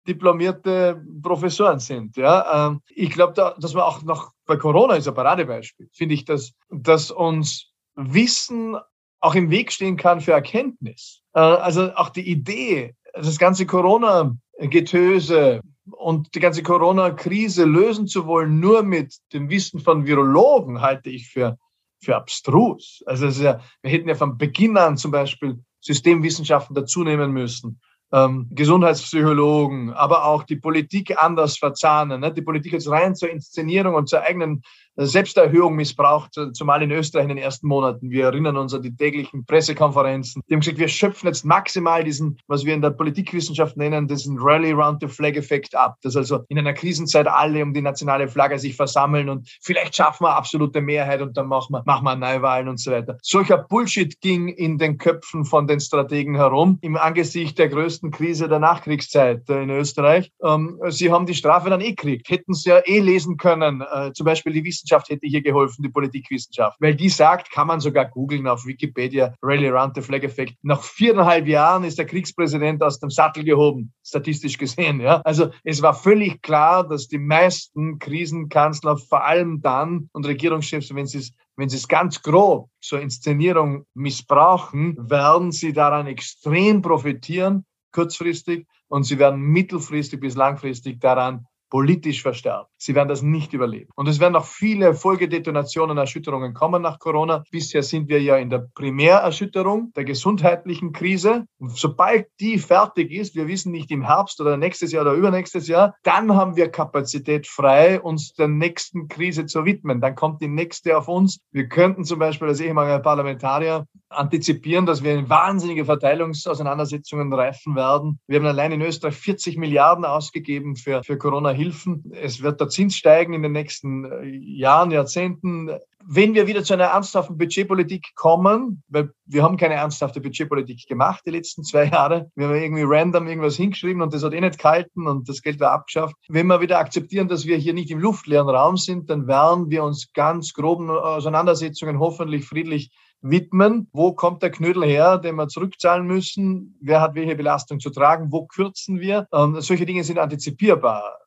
diplomierte Professoren sind. Ja? Ähm, ich glaube, da, dass man auch noch bei Corona ist ein Paradebeispiel, finde ich, dass, dass uns Wissen auch im Weg stehen kann für Erkenntnis. Äh, also auch die Idee, das ganze Corona-Getöse und die ganze Corona-Krise lösen zu wollen, nur mit dem Wissen von Virologen, halte ich für für abstrus. Also ja, wir hätten ja von Beginn an zum Beispiel Systemwissenschaften dazunehmen müssen, ähm, Gesundheitspsychologen, aber auch die Politik anders verzahnen. Ne? Die Politik jetzt rein zur Inszenierung und zur eigenen Selbsterhöhung missbraucht, zumal in Österreich in den ersten Monaten. Wir erinnern uns an die täglichen Pressekonferenzen. Die haben gesagt, wir schöpfen jetzt maximal diesen, was wir in der Politikwissenschaft nennen, diesen Rally Round the Flag Effekt ab. Dass also in einer Krisenzeit alle um die nationale Flagge sich versammeln und vielleicht schaffen wir absolute Mehrheit und dann machen wir, machen wir Neuwahlen und so weiter. Solcher Bullshit ging in den Köpfen von den Strategen herum im Angesicht der größten Krise der Nachkriegszeit in Österreich. Ähm, sie haben die Strafe dann eh gekriegt. Hätten sie ja eh lesen können, äh, zum Beispiel die Wissenschaft Wissenschaft hätte hier geholfen, die Politikwissenschaft. Weil die sagt, kann man sogar googeln auf Wikipedia, Rally Around the Flag Effect. Nach viereinhalb Jahren ist der Kriegspräsident aus dem Sattel gehoben, statistisch gesehen. Ja? Also es war völlig klar, dass die meisten Krisenkanzler vor allem dann und Regierungschefs, wenn sie es wenn sie es ganz grob zur Inszenierung missbrauchen, werden sie daran extrem profitieren, kurzfristig, und sie werden mittelfristig bis langfristig daran politisch verstärkt. Sie werden das nicht überleben. Und es werden noch viele Folgedetonationen, Erschütterungen kommen nach Corona. Bisher sind wir ja in der Primärerschütterung der gesundheitlichen Krise. Und sobald die fertig ist, wir wissen nicht im Herbst oder nächstes Jahr oder übernächstes Jahr, dann haben wir Kapazität frei, uns der nächsten Krise zu widmen. Dann kommt die nächste auf uns. Wir könnten zum Beispiel als ehemaliger Parlamentarier antizipieren, dass wir in wahnsinnige Verteilungsauseinandersetzungen reifen werden. Wir haben allein in Österreich 40 Milliarden ausgegeben für, für Corona-Hilfen. Es wird der Zins steigen in den nächsten äh, Jahren, Jahrzehnten. Wenn wir wieder zu einer ernsthaften Budgetpolitik kommen, weil wir haben keine ernsthafte Budgetpolitik gemacht die letzten zwei Jahre, wir haben irgendwie random irgendwas hingeschrieben und das hat eh nicht gehalten und das Geld war abgeschafft. Wenn wir wieder akzeptieren, dass wir hier nicht im luftleeren Raum sind, dann werden wir uns ganz groben Auseinandersetzungen hoffentlich friedlich widmen. Wo kommt der Knödel her, den wir zurückzahlen müssen? Wer hat welche Belastung zu tragen? Wo kürzen wir? Ähm, solche Dinge sind antizipierbar.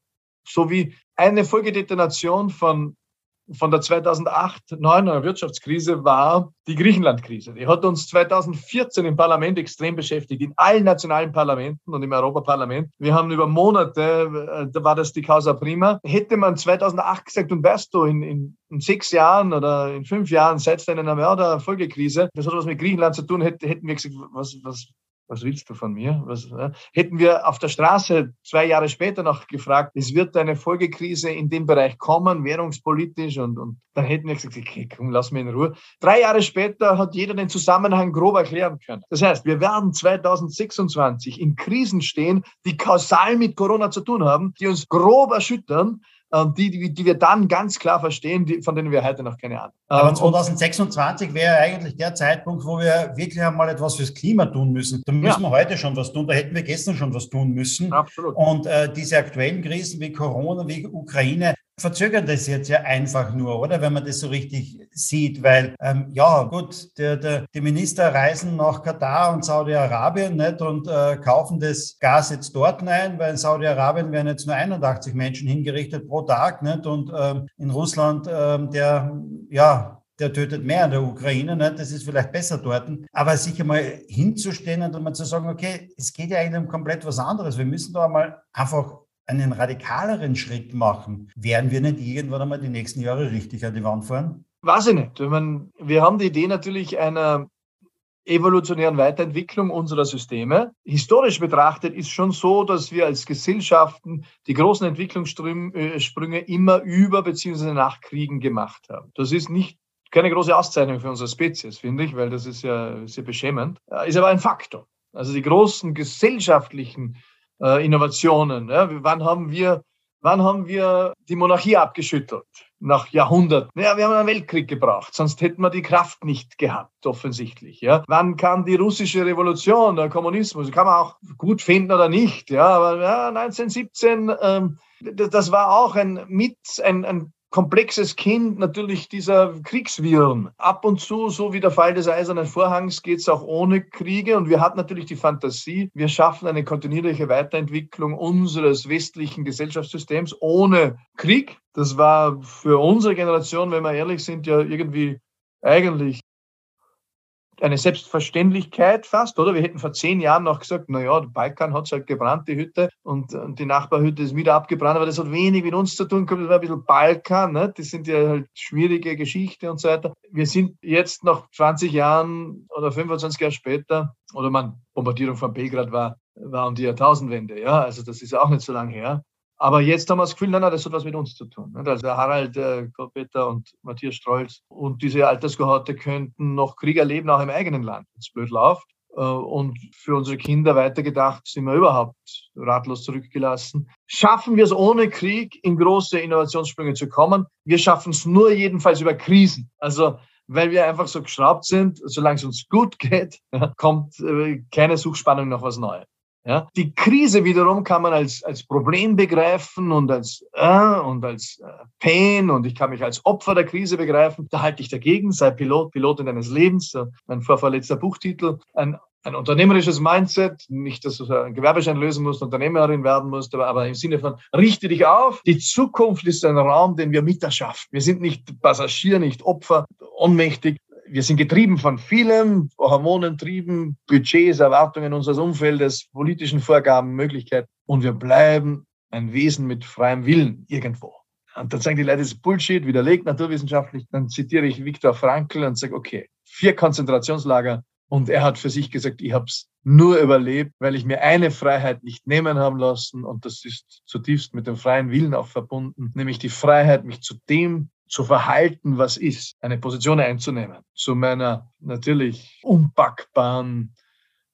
So wie eine Folgedetonation von von der 2008-9er Wirtschaftskrise war die Griechenland-Krise. Die hat uns 2014 im Parlament extrem beschäftigt, in allen nationalen Parlamenten und im Europaparlament. Wir haben über Monate, äh, da war das die Causa Prima. Hätte man 2008 gesagt, und weißt du, in, in, in sechs Jahren oder in fünf Jahren seit einer Mörder-Folgekrise, das hat was mit Griechenland zu tun, hätten wir gesagt, was, was, was willst du von mir? Was, äh? Hätten wir auf der Straße zwei Jahre später noch gefragt, es wird eine Folgekrise in dem Bereich kommen, währungspolitisch, und, und dann hätten wir gesagt, okay, komm, lass mich in Ruhe. Drei Jahre später hat jeder den Zusammenhang grob erklären können. Das heißt, wir werden 2026 in Krisen stehen, die kausal mit Corona zu tun haben, die uns grob erschüttern, die, die, die wir dann ganz klar verstehen, die, von denen wir heute noch keine Ahnung haben. Aber 2026 wäre eigentlich der Zeitpunkt, wo wir wirklich einmal etwas fürs Klima tun müssen. Da müssen ja. wir heute schon was tun, da hätten wir gestern schon was tun müssen. Absolut. Und äh, diese aktuellen Krisen wie Corona, wie Ukraine, verzögern das jetzt ja einfach nur, oder? Wenn man das so richtig sieht, weil, ähm, ja, gut, der, der, die Minister reisen nach Katar und Saudi-Arabien nicht und äh, kaufen das Gas jetzt dort ein, weil in Saudi-Arabien werden jetzt nur 81 Menschen hingerichtet pro Tag nicht und ähm, in Russland, ähm, der, ja, der tötet mehr in der Ukraine, nicht? das ist vielleicht besser dort. Aber sich einmal hinzustellen und mal zu sagen, okay, es geht ja eigentlich um komplett was anderes. Wir müssen da mal einfach einen radikaleren Schritt machen, werden wir nicht irgendwann einmal die nächsten Jahre richtig an die Wand fahren? Weiß ich nicht. Meine, wir haben die Idee natürlich einer evolutionären Weiterentwicklung unserer Systeme. Historisch betrachtet ist schon so, dass wir als Gesellschaften die großen Entwicklungssprünge immer über bzw. nach Kriegen gemacht haben. Das ist nicht keine große Auszeichnung für unsere Spezies, finde ich, weil das ist ja sehr beschämend. Ist aber ein Faktor. Also die großen gesellschaftlichen äh, Innovationen. Ja? Wann haben wir Wann haben wir die Monarchie abgeschüttelt? Nach Jahrhunderten. Ja, wir haben einen Weltkrieg gebraucht, sonst hätten wir die Kraft nicht gehabt, offensichtlich. Ja. Wann kam die russische Revolution, der Kommunismus? Kann man auch gut finden oder nicht. Ja, aber ja, 1917, ähm, das war auch ein mit ein, ein komplexes Kind natürlich dieser Kriegsviren. Ab und zu, so wie der Fall des Eisernen Vorhangs, geht es auch ohne Kriege. Und wir hatten natürlich die Fantasie, wir schaffen eine kontinuierliche Weiterentwicklung unseres westlichen Gesellschaftssystems ohne Krieg. Das war für unsere Generation, wenn wir ehrlich sind, ja irgendwie eigentlich eine Selbstverständlichkeit fast, oder? Wir hätten vor zehn Jahren noch gesagt, na ja, der Balkan hat halt gebrannt, die Hütte, und, und, die Nachbarhütte ist wieder abgebrannt, aber das hat wenig mit uns zu tun gehabt, das war ein bisschen Balkan, ne? das sind ja halt schwierige Geschichte und so weiter. Wir sind jetzt nach 20 Jahren oder 25 Jahre später, oder man, Bombardierung von Belgrad war, war um die Jahrtausendwende, ja, also das ist auch nicht so lange her. Aber jetzt haben wir das Gefühl, nein, nein, das hat was mit uns zu tun. Also Harald äh, und Matthias Strolz und diese Alterskohorte könnten noch Krieg erleben, auch im eigenen Land, wenn es blöd läuft. Äh, und für unsere Kinder weitergedacht sind wir überhaupt ratlos zurückgelassen. Schaffen wir es ohne Krieg in große Innovationssprünge zu kommen? Wir schaffen es nur jedenfalls über Krisen. Also weil wir einfach so geschraubt sind, solange es uns gut geht, kommt äh, keine Suchspannung nach was Neues. Ja? Die Krise wiederum kann man als, als Problem begreifen und als, äh, und als äh, Pain und ich kann mich als Opfer der Krise begreifen. Da halte ich dagegen, sei Pilot, Pilotin deines Lebens, mein vorvorletzter Buchtitel. Ein, ein unternehmerisches Mindset, nicht, dass du einen Gewerbeschein lösen musst, Unternehmerin werden musst, aber, aber im Sinne von, richte dich auf. Die Zukunft ist ein Raum, den wir miterschaffen. Wir sind nicht Passagier, nicht Opfer, ohnmächtig, wir sind getrieben von vielem, Hormonen trieben, Budgets, Erwartungen unseres Umfeldes, politischen Vorgaben, Möglichkeiten. Und wir bleiben ein Wesen mit freiem Willen irgendwo. Und dann sagen die Leute, das ist Bullshit, widerlegt naturwissenschaftlich. Dann zitiere ich Viktor Frankl und sage, okay, vier Konzentrationslager. Und er hat für sich gesagt, ich habe es nur überlebt, weil ich mir eine Freiheit nicht nehmen haben lassen. Und das ist zutiefst mit dem freien Willen auch verbunden, nämlich die Freiheit, mich zu dem zu verhalten, was ist, eine Position einzunehmen. Zu meiner natürlich unpackbaren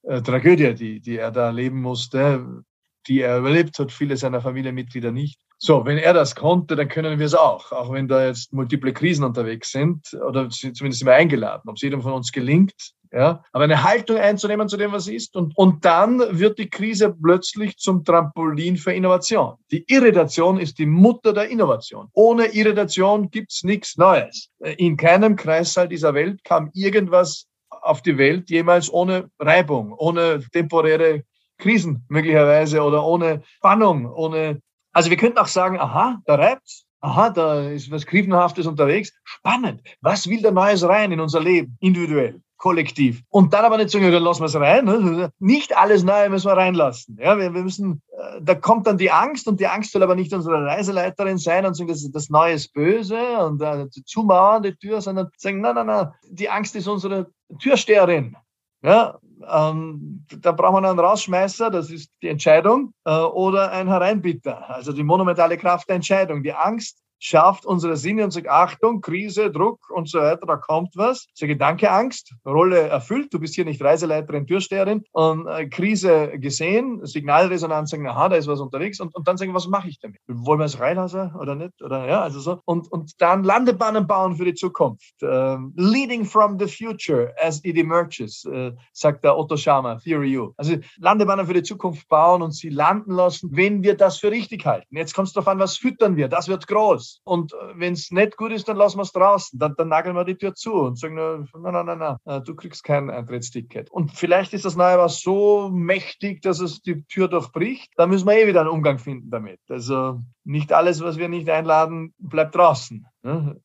äh, Tragödie, die, die er da erleben musste, die er überlebt hat, viele seiner Familienmitglieder nicht. So, wenn er das konnte, dann können wir es auch, auch wenn da jetzt multiple Krisen unterwegs sind oder zumindest sind wir eingeladen, ob es jedem von uns gelingt, ja, aber eine Haltung einzunehmen zu dem, was ist. Und, und dann wird die Krise plötzlich zum Trampolin für Innovation. Die Irritation ist die Mutter der Innovation. Ohne Irritation gibt's nichts Neues. In keinem Kreissaal dieser Welt kam irgendwas auf die Welt jemals ohne Reibung, ohne temporäre Krisen möglicherweise oder ohne Spannung, ohne. Also wir könnten auch sagen, aha, da reibt's. Aha, da ist was Krisenhaftes unterwegs. Spannend. Was will da Neues rein in unser Leben, individuell? Kollektiv. Und dann aber nicht sagen, ja, dann lassen wir es rein. Ne? Nicht alles Neue müssen wir reinlassen. Ja, wir, wir müssen, äh, da kommt dann die Angst und die Angst soll aber nicht unsere Reiseleiterin sein und sagen, das, das Neue ist böse und äh, zumauern die Tür, sondern sagen, nein, nein, nein, die Angst ist unsere Türsteherin. Ja, ähm, da brauchen wir einen Rausschmeißer, das ist die Entscheidung, äh, oder ein Hereinbitter, also die monumentale Kraft der Entscheidung. Die Angst schafft unsere Sinne und sagt, Achtung, Krise, Druck und so weiter, da kommt was. Ich sage, danke, Angst, Rolle erfüllt, du bist hier nicht Reiseleiterin, Türsteherin und äh, Krise gesehen, Signalresonanz sagen, aha, da ist was unterwegs und, und dann sagen, was mache ich damit? Wollen wir es reinlassen oder nicht? Oder ja, also so. Und, und dann Landebahnen bauen für die Zukunft. Ähm, leading from the future as it emerges, äh, sagt der Otto Schama, Theory U. Also Landebahnen für die Zukunft bauen und sie landen lassen, wenn wir das für richtig halten. Jetzt kommt es darauf an, was füttern wir, das wird groß aus. Und äh, wenn es nicht gut ist, dann lassen wir es draußen. Dann, dann nageln wir die Tür zu und sagen, nein, nein, nein, nein, du kriegst kein Eintrittsticket. Und vielleicht ist das Neue was so mächtig, dass es die Tür durchbricht. Da müssen wir eh wieder einen Umgang finden damit. Also nicht alles, was wir nicht einladen, bleibt draußen. Ne?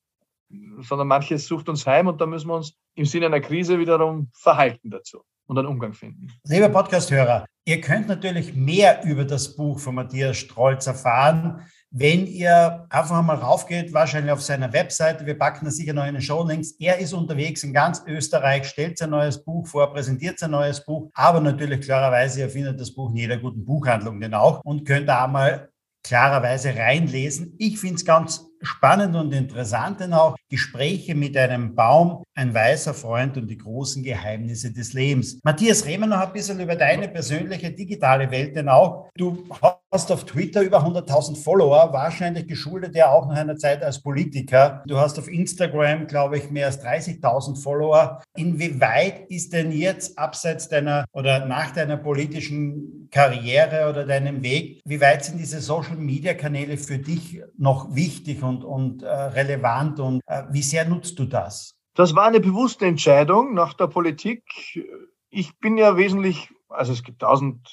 Sondern manches sucht uns heim und da müssen wir uns im Sinne einer Krise wiederum verhalten dazu und einen Umgang finden. Lieber Podcast-Hörer, ihr könnt natürlich mehr über das Buch von Matthias Strolz erfahren wenn ihr einfach mal raufgeht, wahrscheinlich auf seiner Webseite, wir packen das sicher noch in den Showlinks. Er ist unterwegs in ganz Österreich, stellt sein neues Buch vor, präsentiert sein neues Buch, aber natürlich klarerweise, ihr findet das Buch in jeder guten Buchhandlung denn auch und könnt da mal klarerweise reinlesen. Ich finde es ganz spannend und interessant, denn auch Gespräche mit einem Baum, ein weißer Freund und die großen Geheimnisse des Lebens. Matthias, wir noch ein bisschen über deine persönliche digitale Welt, denn auch du hast auf Twitter über 100.000 Follower, wahrscheinlich geschuldet ja auch nach einer Zeit als Politiker. Du hast auf Instagram, glaube ich, mehr als 30.000 Follower. Inwieweit ist denn jetzt abseits deiner oder nach deiner politischen Karriere oder deinem Weg, wie weit sind diese Social-Media-Kanäle für dich noch wichtig und, und äh, relevant und äh, wie sehr nutzt du das? Das war eine bewusste Entscheidung nach der Politik. Ich bin ja wesentlich, also es gibt tausend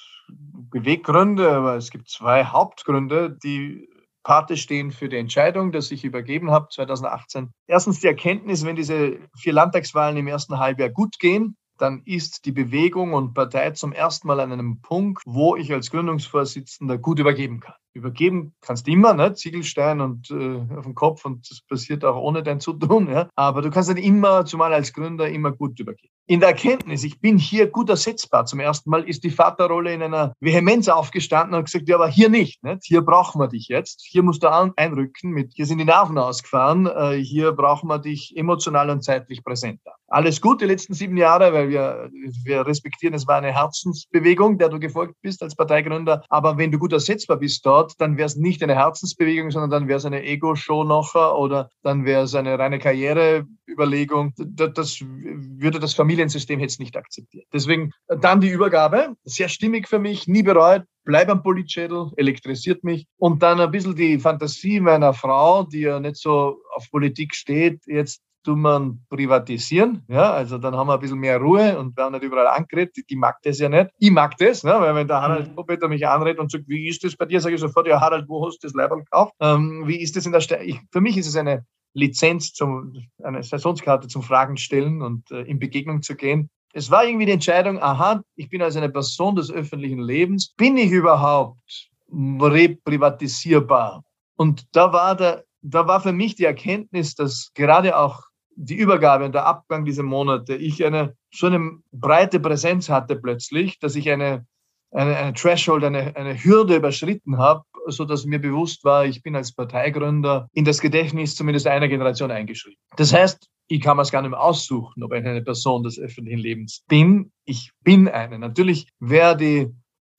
Beweggründe, aber es gibt zwei Hauptgründe, die Pate stehen für die Entscheidung, dass ich übergeben habe 2018. Erstens die Erkenntnis, wenn diese vier Landtagswahlen im ersten Halbjahr gut gehen, dann ist die Bewegung und Partei zum ersten Mal an einem Punkt, wo ich als Gründungsvorsitzender gut übergeben kann. Übergeben kannst immer, ne? Ziegelstein und äh, auf dem Kopf und das passiert auch ohne dein Zutun, ja? aber du kannst dann immer, zumal als Gründer, immer gut übergeben. In der Erkenntnis, ich bin hier gut ersetzbar zum ersten Mal, ist die Vaterrolle in einer Vehemenz aufgestanden und gesagt, ja, aber hier nicht, nicht? hier brauchen wir dich jetzt, hier musst du einrücken, mit, hier sind die Nerven ausgefahren, äh, hier brauchen wir dich emotional und zeitlich präsenter. Alles gut die letzten sieben Jahre, weil wir, wir respektieren, es war eine Herzensbewegung, der du gefolgt bist als Parteigründer, aber wenn du gut ersetzbar bist dort, dann wäre es nicht eine Herzensbewegung, sondern dann wäre es eine Ego-Show noch oder dann wäre es eine reine Karriereüberlegung. Das, das würde das Familie Familiensystem es nicht akzeptiert. Deswegen dann die Übergabe, sehr stimmig für mich, nie bereut, bleib am Politschädel, elektrisiert mich. Und dann ein bisschen die Fantasie meiner Frau, die ja nicht so auf Politik steht, jetzt tun wir privatisieren. Ja, also dann haben wir ein bisschen mehr Ruhe und werden nicht überall angeredet. Die, die mag das ja nicht. Ich mag das, ne? weil wenn der Harald Poppeter mhm. mich anredet und sagt, wie ist das bei dir, sage ich sofort, ja Harald, wo hast du das Leiberl gekauft? Ähm, wie ist das in der Stadt? Für mich ist es eine Lizenz, zum, eine Saisonskarte zum Fragen stellen und äh, in Begegnung zu gehen. Es war irgendwie die Entscheidung, aha, ich bin also eine Person des öffentlichen Lebens. Bin ich überhaupt reprivatisierbar. Und da war, der, da war für mich die Erkenntnis, dass gerade auch die Übergabe und der Abgang dieser Monate ich eine so eine breite Präsenz hatte plötzlich, dass ich eine, eine, eine Threshold, eine, eine Hürde überschritten habe, so dass mir bewusst war, ich bin als Parteigründer in das Gedächtnis zumindest einer Generation eingeschrieben. Das heißt, ich kann mir es gar nicht mehr aussuchen, ob ich eine Person des öffentlichen Lebens bin. Ich bin eine. Natürlich wäre die,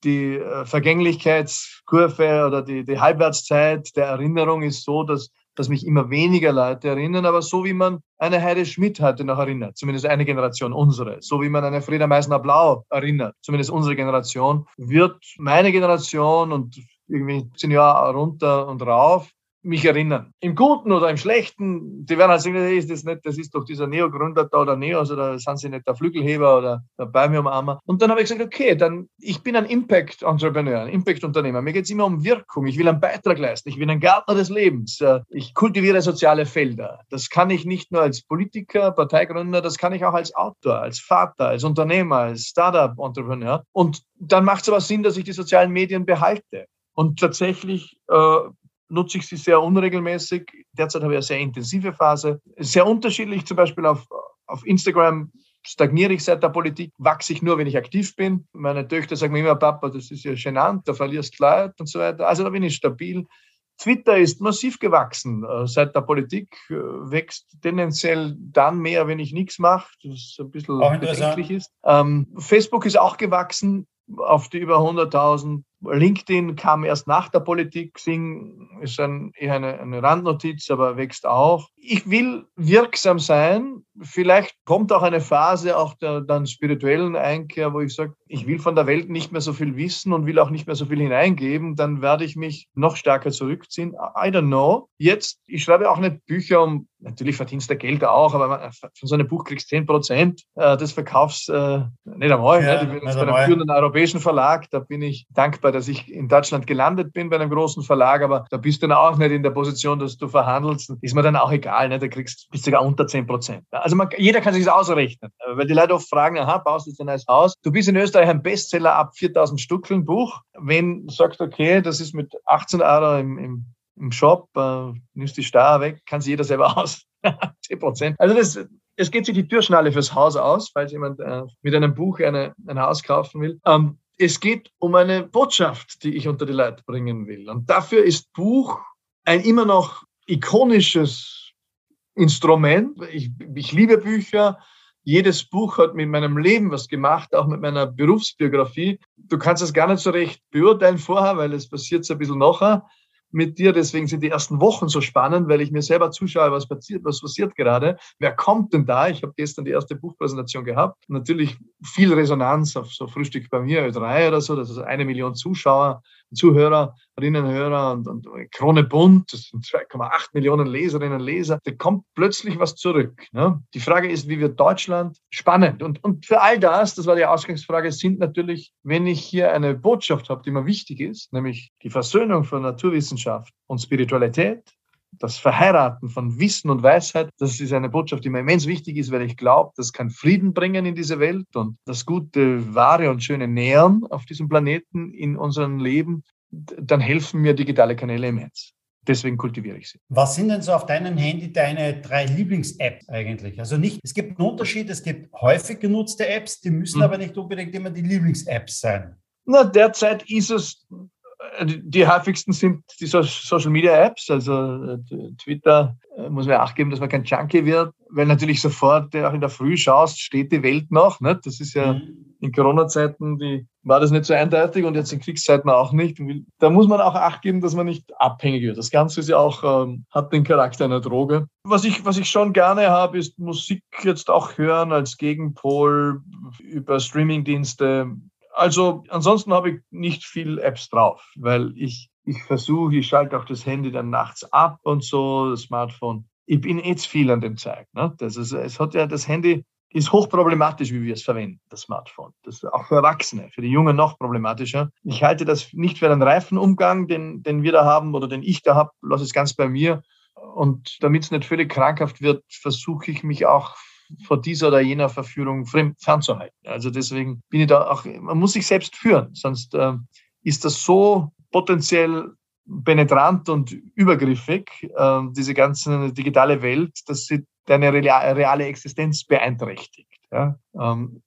die äh, Vergänglichkeitskurve oder die, die Halbwertszeit der Erinnerung ist so, dass dass mich immer weniger Leute erinnern, aber so wie man eine Heide Schmidt heute noch erinnert, zumindest eine Generation unsere, so wie man eine Frieda Meissner-Blau erinnert, zumindest unsere Generation, wird meine Generation und irgendwie zehn Jahre runter und rauf mich erinnern. Im Guten oder im Schlechten, die werden halt sagen, hey, ist das nicht, das ist doch dieser Neo-Gründer da oder Neos oder sind sie nicht der Flügelheber oder der Bäume Und dann habe ich gesagt, okay, dann ich bin ein Impact-Entrepreneur, ein Impact-Unternehmer. Mir geht es immer um Wirkung. Ich will einen Beitrag leisten. Ich bin ein Gärtner des Lebens. Ich kultiviere soziale Felder. Das kann ich nicht nur als Politiker, Parteigründer, das kann ich auch als Autor, als Vater, als Unternehmer, als Startup-Entrepreneur. Und dann macht es aber Sinn, dass ich die sozialen Medien behalte. Und tatsächlich äh, nutze ich sie sehr unregelmäßig. Derzeit habe ich eine sehr intensive Phase. Sehr unterschiedlich, zum Beispiel auf, auf Instagram stagniere ich seit der Politik, wachse ich nur, wenn ich aktiv bin. Meine Töchter sagen mir immer, Papa, das ist ja genannt, da verlierst Leute und so weiter. Also da bin ich stabil. Twitter ist massiv gewachsen äh, seit der Politik, äh, wächst tendenziell dann mehr, wenn ich nichts mache, das ein bisschen bedenklich ist. Ähm, Facebook ist auch gewachsen auf die über 100.000 LinkedIn kam erst nach der Politik. Sing ist ein, eher eine, eine Randnotiz, aber wächst auch. Ich will wirksam sein. Vielleicht kommt auch eine Phase auch der dann spirituellen Einkehr, wo ich sage, ich will von der Welt nicht mehr so viel wissen und will auch nicht mehr so viel hineingeben. Dann werde ich mich noch stärker zurückziehen. I don't know. Jetzt, ich schreibe auch nicht Bücher, um natürlich verdienst du Geld auch, aber von so einem Buch kriegst du 10 Prozent äh, des Verkaufs, äh, nicht einmal. Ja, ne? Ich bin jetzt bei einem führenden europäischen Verlag, da bin ich dankbar, dass ich in Deutschland gelandet bin bei einem großen Verlag, aber da bist du dann auch nicht in der Position, dass du verhandelst. Ist mir dann auch egal, ne? da kriegst du sogar unter 10 Prozent. Also man, jeder kann sich das ausrechnen, weil die Leute oft fragen, aha, baust du jetzt ein neues Haus? Du bist in Österreich ein Bestseller ab 4000 Stückeln Buch. Wenn du sagst, okay, das ist mit 18 Euro im, im im Shop, äh, nimmst die Steuer weg, kann sich jeder selber aus. 10 Prozent. Also das, es geht sich die Türschnalle fürs Haus aus, falls jemand äh, mit einem Buch eine, ein Haus kaufen will. Ähm, es geht um eine Botschaft, die ich unter die Leute bringen will. Und dafür ist Buch ein immer noch ikonisches Instrument. Ich, ich liebe Bücher. Jedes Buch hat mit meinem Leben was gemacht, auch mit meiner Berufsbiografie. Du kannst es gar nicht so recht beurteilen vorher, weil es passiert so ein bisschen nachher mit dir. Deswegen sind die ersten Wochen so spannend, weil ich mir selber zuschaue, was passiert, was passiert gerade. Wer kommt denn da? Ich habe gestern die erste Buchpräsentation gehabt. Natürlich viel Resonanz auf so Frühstück bei mir, Ö3 oder so. Das ist eine Million Zuschauer. Zuhörerinnen, Hörer und, und Krone Bunt, das sind 2,8 Millionen Leserinnen und Leser, da kommt plötzlich was zurück. Ne? Die Frage ist, wie wird Deutschland spannend? Und, und für all das, das war die Ausgangsfrage, sind natürlich, wenn ich hier eine Botschaft habe, die mir wichtig ist, nämlich die Versöhnung von Naturwissenschaft und Spiritualität, das Verheiraten von Wissen und Weisheit, das ist eine Botschaft, die mir immens wichtig ist, weil ich glaube, das kann Frieden bringen in diese Welt und das gute, wahre und schöne Nähern auf diesem Planeten in unserem Leben, dann helfen mir digitale Kanäle immens. Deswegen kultiviere ich sie. Was sind denn so auf deinem Handy deine drei Lieblings-Apps eigentlich? Also nicht, es gibt einen Unterschied, es gibt häufig genutzte Apps, die müssen hm. aber nicht unbedingt immer die Lieblings-Apps sein. Na, derzeit ist es die häufigsten sind die Social Media Apps, also äh, Twitter äh, muss man acht geben, dass man kein Junkie wird, weil natürlich sofort auch in der Früh schaust, steht die Welt noch. Ne? Das ist ja mhm. in Corona-Zeiten, die war das nicht so eindeutig und jetzt in Kriegszeiten auch nicht. Da muss man auch acht geben, dass man nicht abhängig wird. Das Ganze ist ja auch, ähm, hat den Charakter einer Droge. Was ich, was ich schon gerne habe, ist Musik jetzt auch hören als Gegenpol über Streamingdienste also ansonsten habe ich nicht viel Apps drauf, weil ich, ich versuche, ich schalte auch das Handy dann nachts ab und so, das Smartphone. Ich bin jetzt viel an dem Zeug. Ne? Das ist, es hat ja das Handy ist hochproblematisch, wie wir es verwenden, das Smartphone. Das ist auch für Erwachsene, für die Jungen noch problematischer. Ich halte das nicht für einen reifen Umgang, den, den wir da haben oder den ich da habe, lasse es ganz bei mir. Und damit es nicht völlig krankhaft wird, versuche ich mich auch vor dieser oder jener Verführung fernzuhalten. Also deswegen bin ich da auch, man muss sich selbst führen, sonst äh, ist das so potenziell penetrant und übergriffig, äh, diese ganze digitale Welt, dass sie deine reale Existenz beeinträchtigt. Ja? Ähm,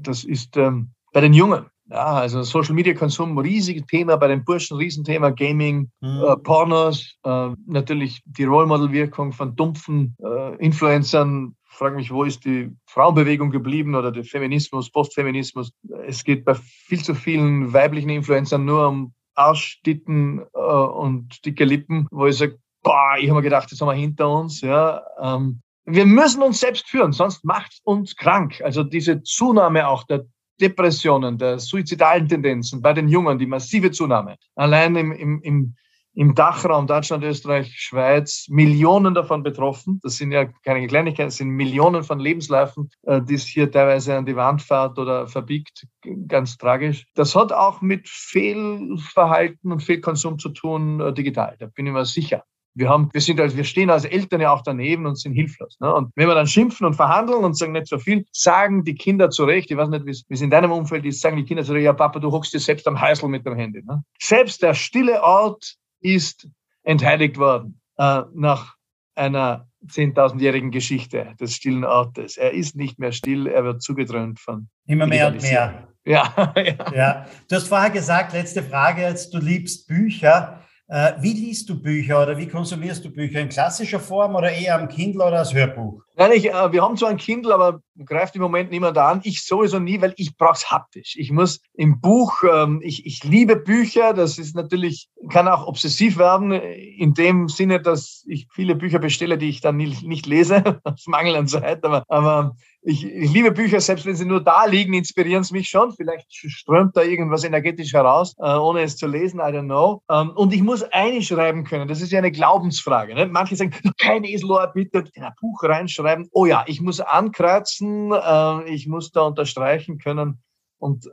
das ist ähm, bei den Jungen. Ja, also Social Media Konsum, riesiges Thema bei den Burschen, Riesenthema, Gaming, mhm. äh, Pornos, äh, natürlich die Role Model Wirkung von dumpfen äh, Influencern. Frage mich, wo ist die Frauenbewegung geblieben oder der Feminismus, Postfeminismus? Es geht bei viel zu vielen weiblichen Influencern nur um Arschtitten äh, und dicke Lippen, wo ich sage, boah, ich habe mir gedacht, das haben wir hinter uns. Ja, ähm, wir müssen uns selbst führen, sonst macht es uns krank. Also diese Zunahme auch der Depressionen, der suizidalen Tendenzen bei den Jungen, die massive Zunahme. Allein im, im, im, im Dachraum Deutschland, Österreich, Schweiz, Millionen davon betroffen. Das sind ja keine Kleinigkeiten, das sind Millionen von Lebensläufen, äh, die es hier teilweise an die Wand fährt oder verbiegt. Ganz tragisch. Das hat auch mit Fehlverhalten und Fehlkonsum zu tun, äh, digital. Da bin ich mir sicher. Wir, haben, wir, sind als, wir stehen als Eltern ja auch daneben und sind hilflos. Ne? Und wenn wir dann schimpfen und verhandeln und sagen nicht so viel, sagen die Kinder zurecht, ich weiß nicht, wie es in deinem Umfeld ist, sagen die Kinder zurecht, ja Papa, du hockst dir selbst am Heißel mit dem Handy. Ne? Selbst der stille Ort ist entheiligt worden äh, nach einer 10.000-jährigen Geschichte des stillen Ortes. Er ist nicht mehr still, er wird zugedröhnt von. Immer mehr und mehr. Ja, ja. ja. Du hast vorher gesagt, letzte Frage jetzt, du liebst Bücher. Äh, wie liest du Bücher oder wie konsumierst du Bücher? In klassischer Form oder eher am Kindle oder als Hörbuch? Nein, ich, äh, wir haben zwar ein Kindle, aber greift im Moment niemand an. Ich sowieso nie, weil ich brauche es haptisch. Ich muss im Buch, ähm, ich, ich liebe Bücher, das ist natürlich, kann auch obsessiv werden, in dem Sinne, dass ich viele Bücher bestelle, die ich dann nicht, nicht lese, aus Mangel an Zeit, aber, aber ich, ich, liebe Bücher, selbst wenn sie nur da liegen, inspirieren sie mich schon. Vielleicht strömt da irgendwas energetisch heraus, äh, ohne es zu lesen, I don't know. Ähm, und ich muss einschreiben können. Das ist ja eine Glaubensfrage. Ne? Manche sagen, kein Eselohr, bitte in ein Buch reinschreiben schreiben, oh ja, ich muss ankreuzen, äh, ich muss da unterstreichen können. Und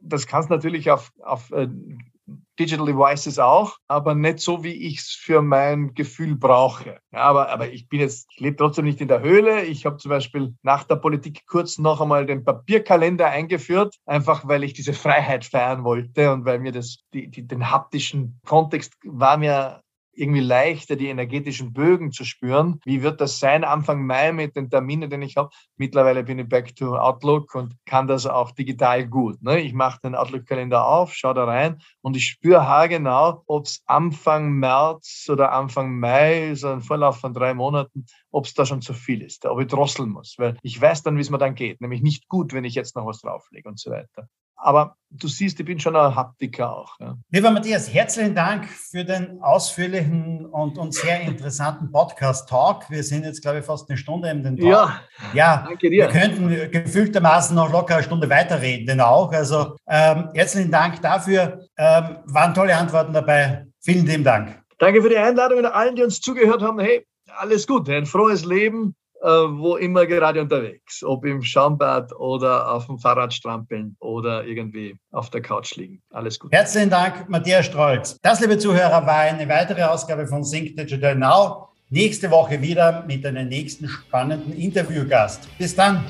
das kannst natürlich auf, auf äh, Digital Devices auch, aber nicht so, wie ich es für mein Gefühl brauche. Ja, aber, aber ich bin jetzt, ich lebe trotzdem nicht in der Höhle. Ich habe zum Beispiel nach der Politik kurz noch einmal den Papierkalender eingeführt, einfach weil ich diese Freiheit feiern wollte und weil mir das, die, die, den haptischen Kontext war mir irgendwie leichter, die energetischen Bögen zu spüren. Wie wird das sein Anfang Mai mit den Terminen, den ich habe? Mittlerweile bin ich back to Outlook und kann das auch digital gut. Ne? Ich mache den Outlook-Kalender auf, schaue da rein und ich spüre haargenau, ob es Anfang März oder Anfang Mai, so ein Vorlauf von drei Monaten, ob es da schon zu viel ist, ob ich drosseln muss. Weil ich weiß dann, wie es mir dann geht. Nämlich nicht gut, wenn ich jetzt noch was drauflege und so weiter. Aber du siehst, ich bin schon ein Haptiker auch. Ja. Lieber Matthias, herzlichen Dank für den ausführlichen und, und sehr interessanten Podcast-Talk. Wir sind jetzt, glaube ich, fast eine Stunde in den Talk. Ja, ja danke dir. Wir könnten gefühltermaßen noch locker eine Stunde weiterreden, denn auch. Also ähm, herzlichen Dank dafür. Ähm, waren tolle Antworten dabei. Vielen lieben Dank. Danke für die Einladung und allen, die uns zugehört haben. Hey, alles Gute, ein frohes Leben wo immer gerade unterwegs, ob im Schaumbad oder auf dem Fahrrad strampeln oder irgendwie auf der Couch liegen. Alles gut. Herzlichen Dank, Matthias Strolz. Das, liebe Zuhörer, war eine weitere Ausgabe von Sync Digital Now. Nächste Woche wieder mit einem nächsten spannenden Interviewgast. Bis dann.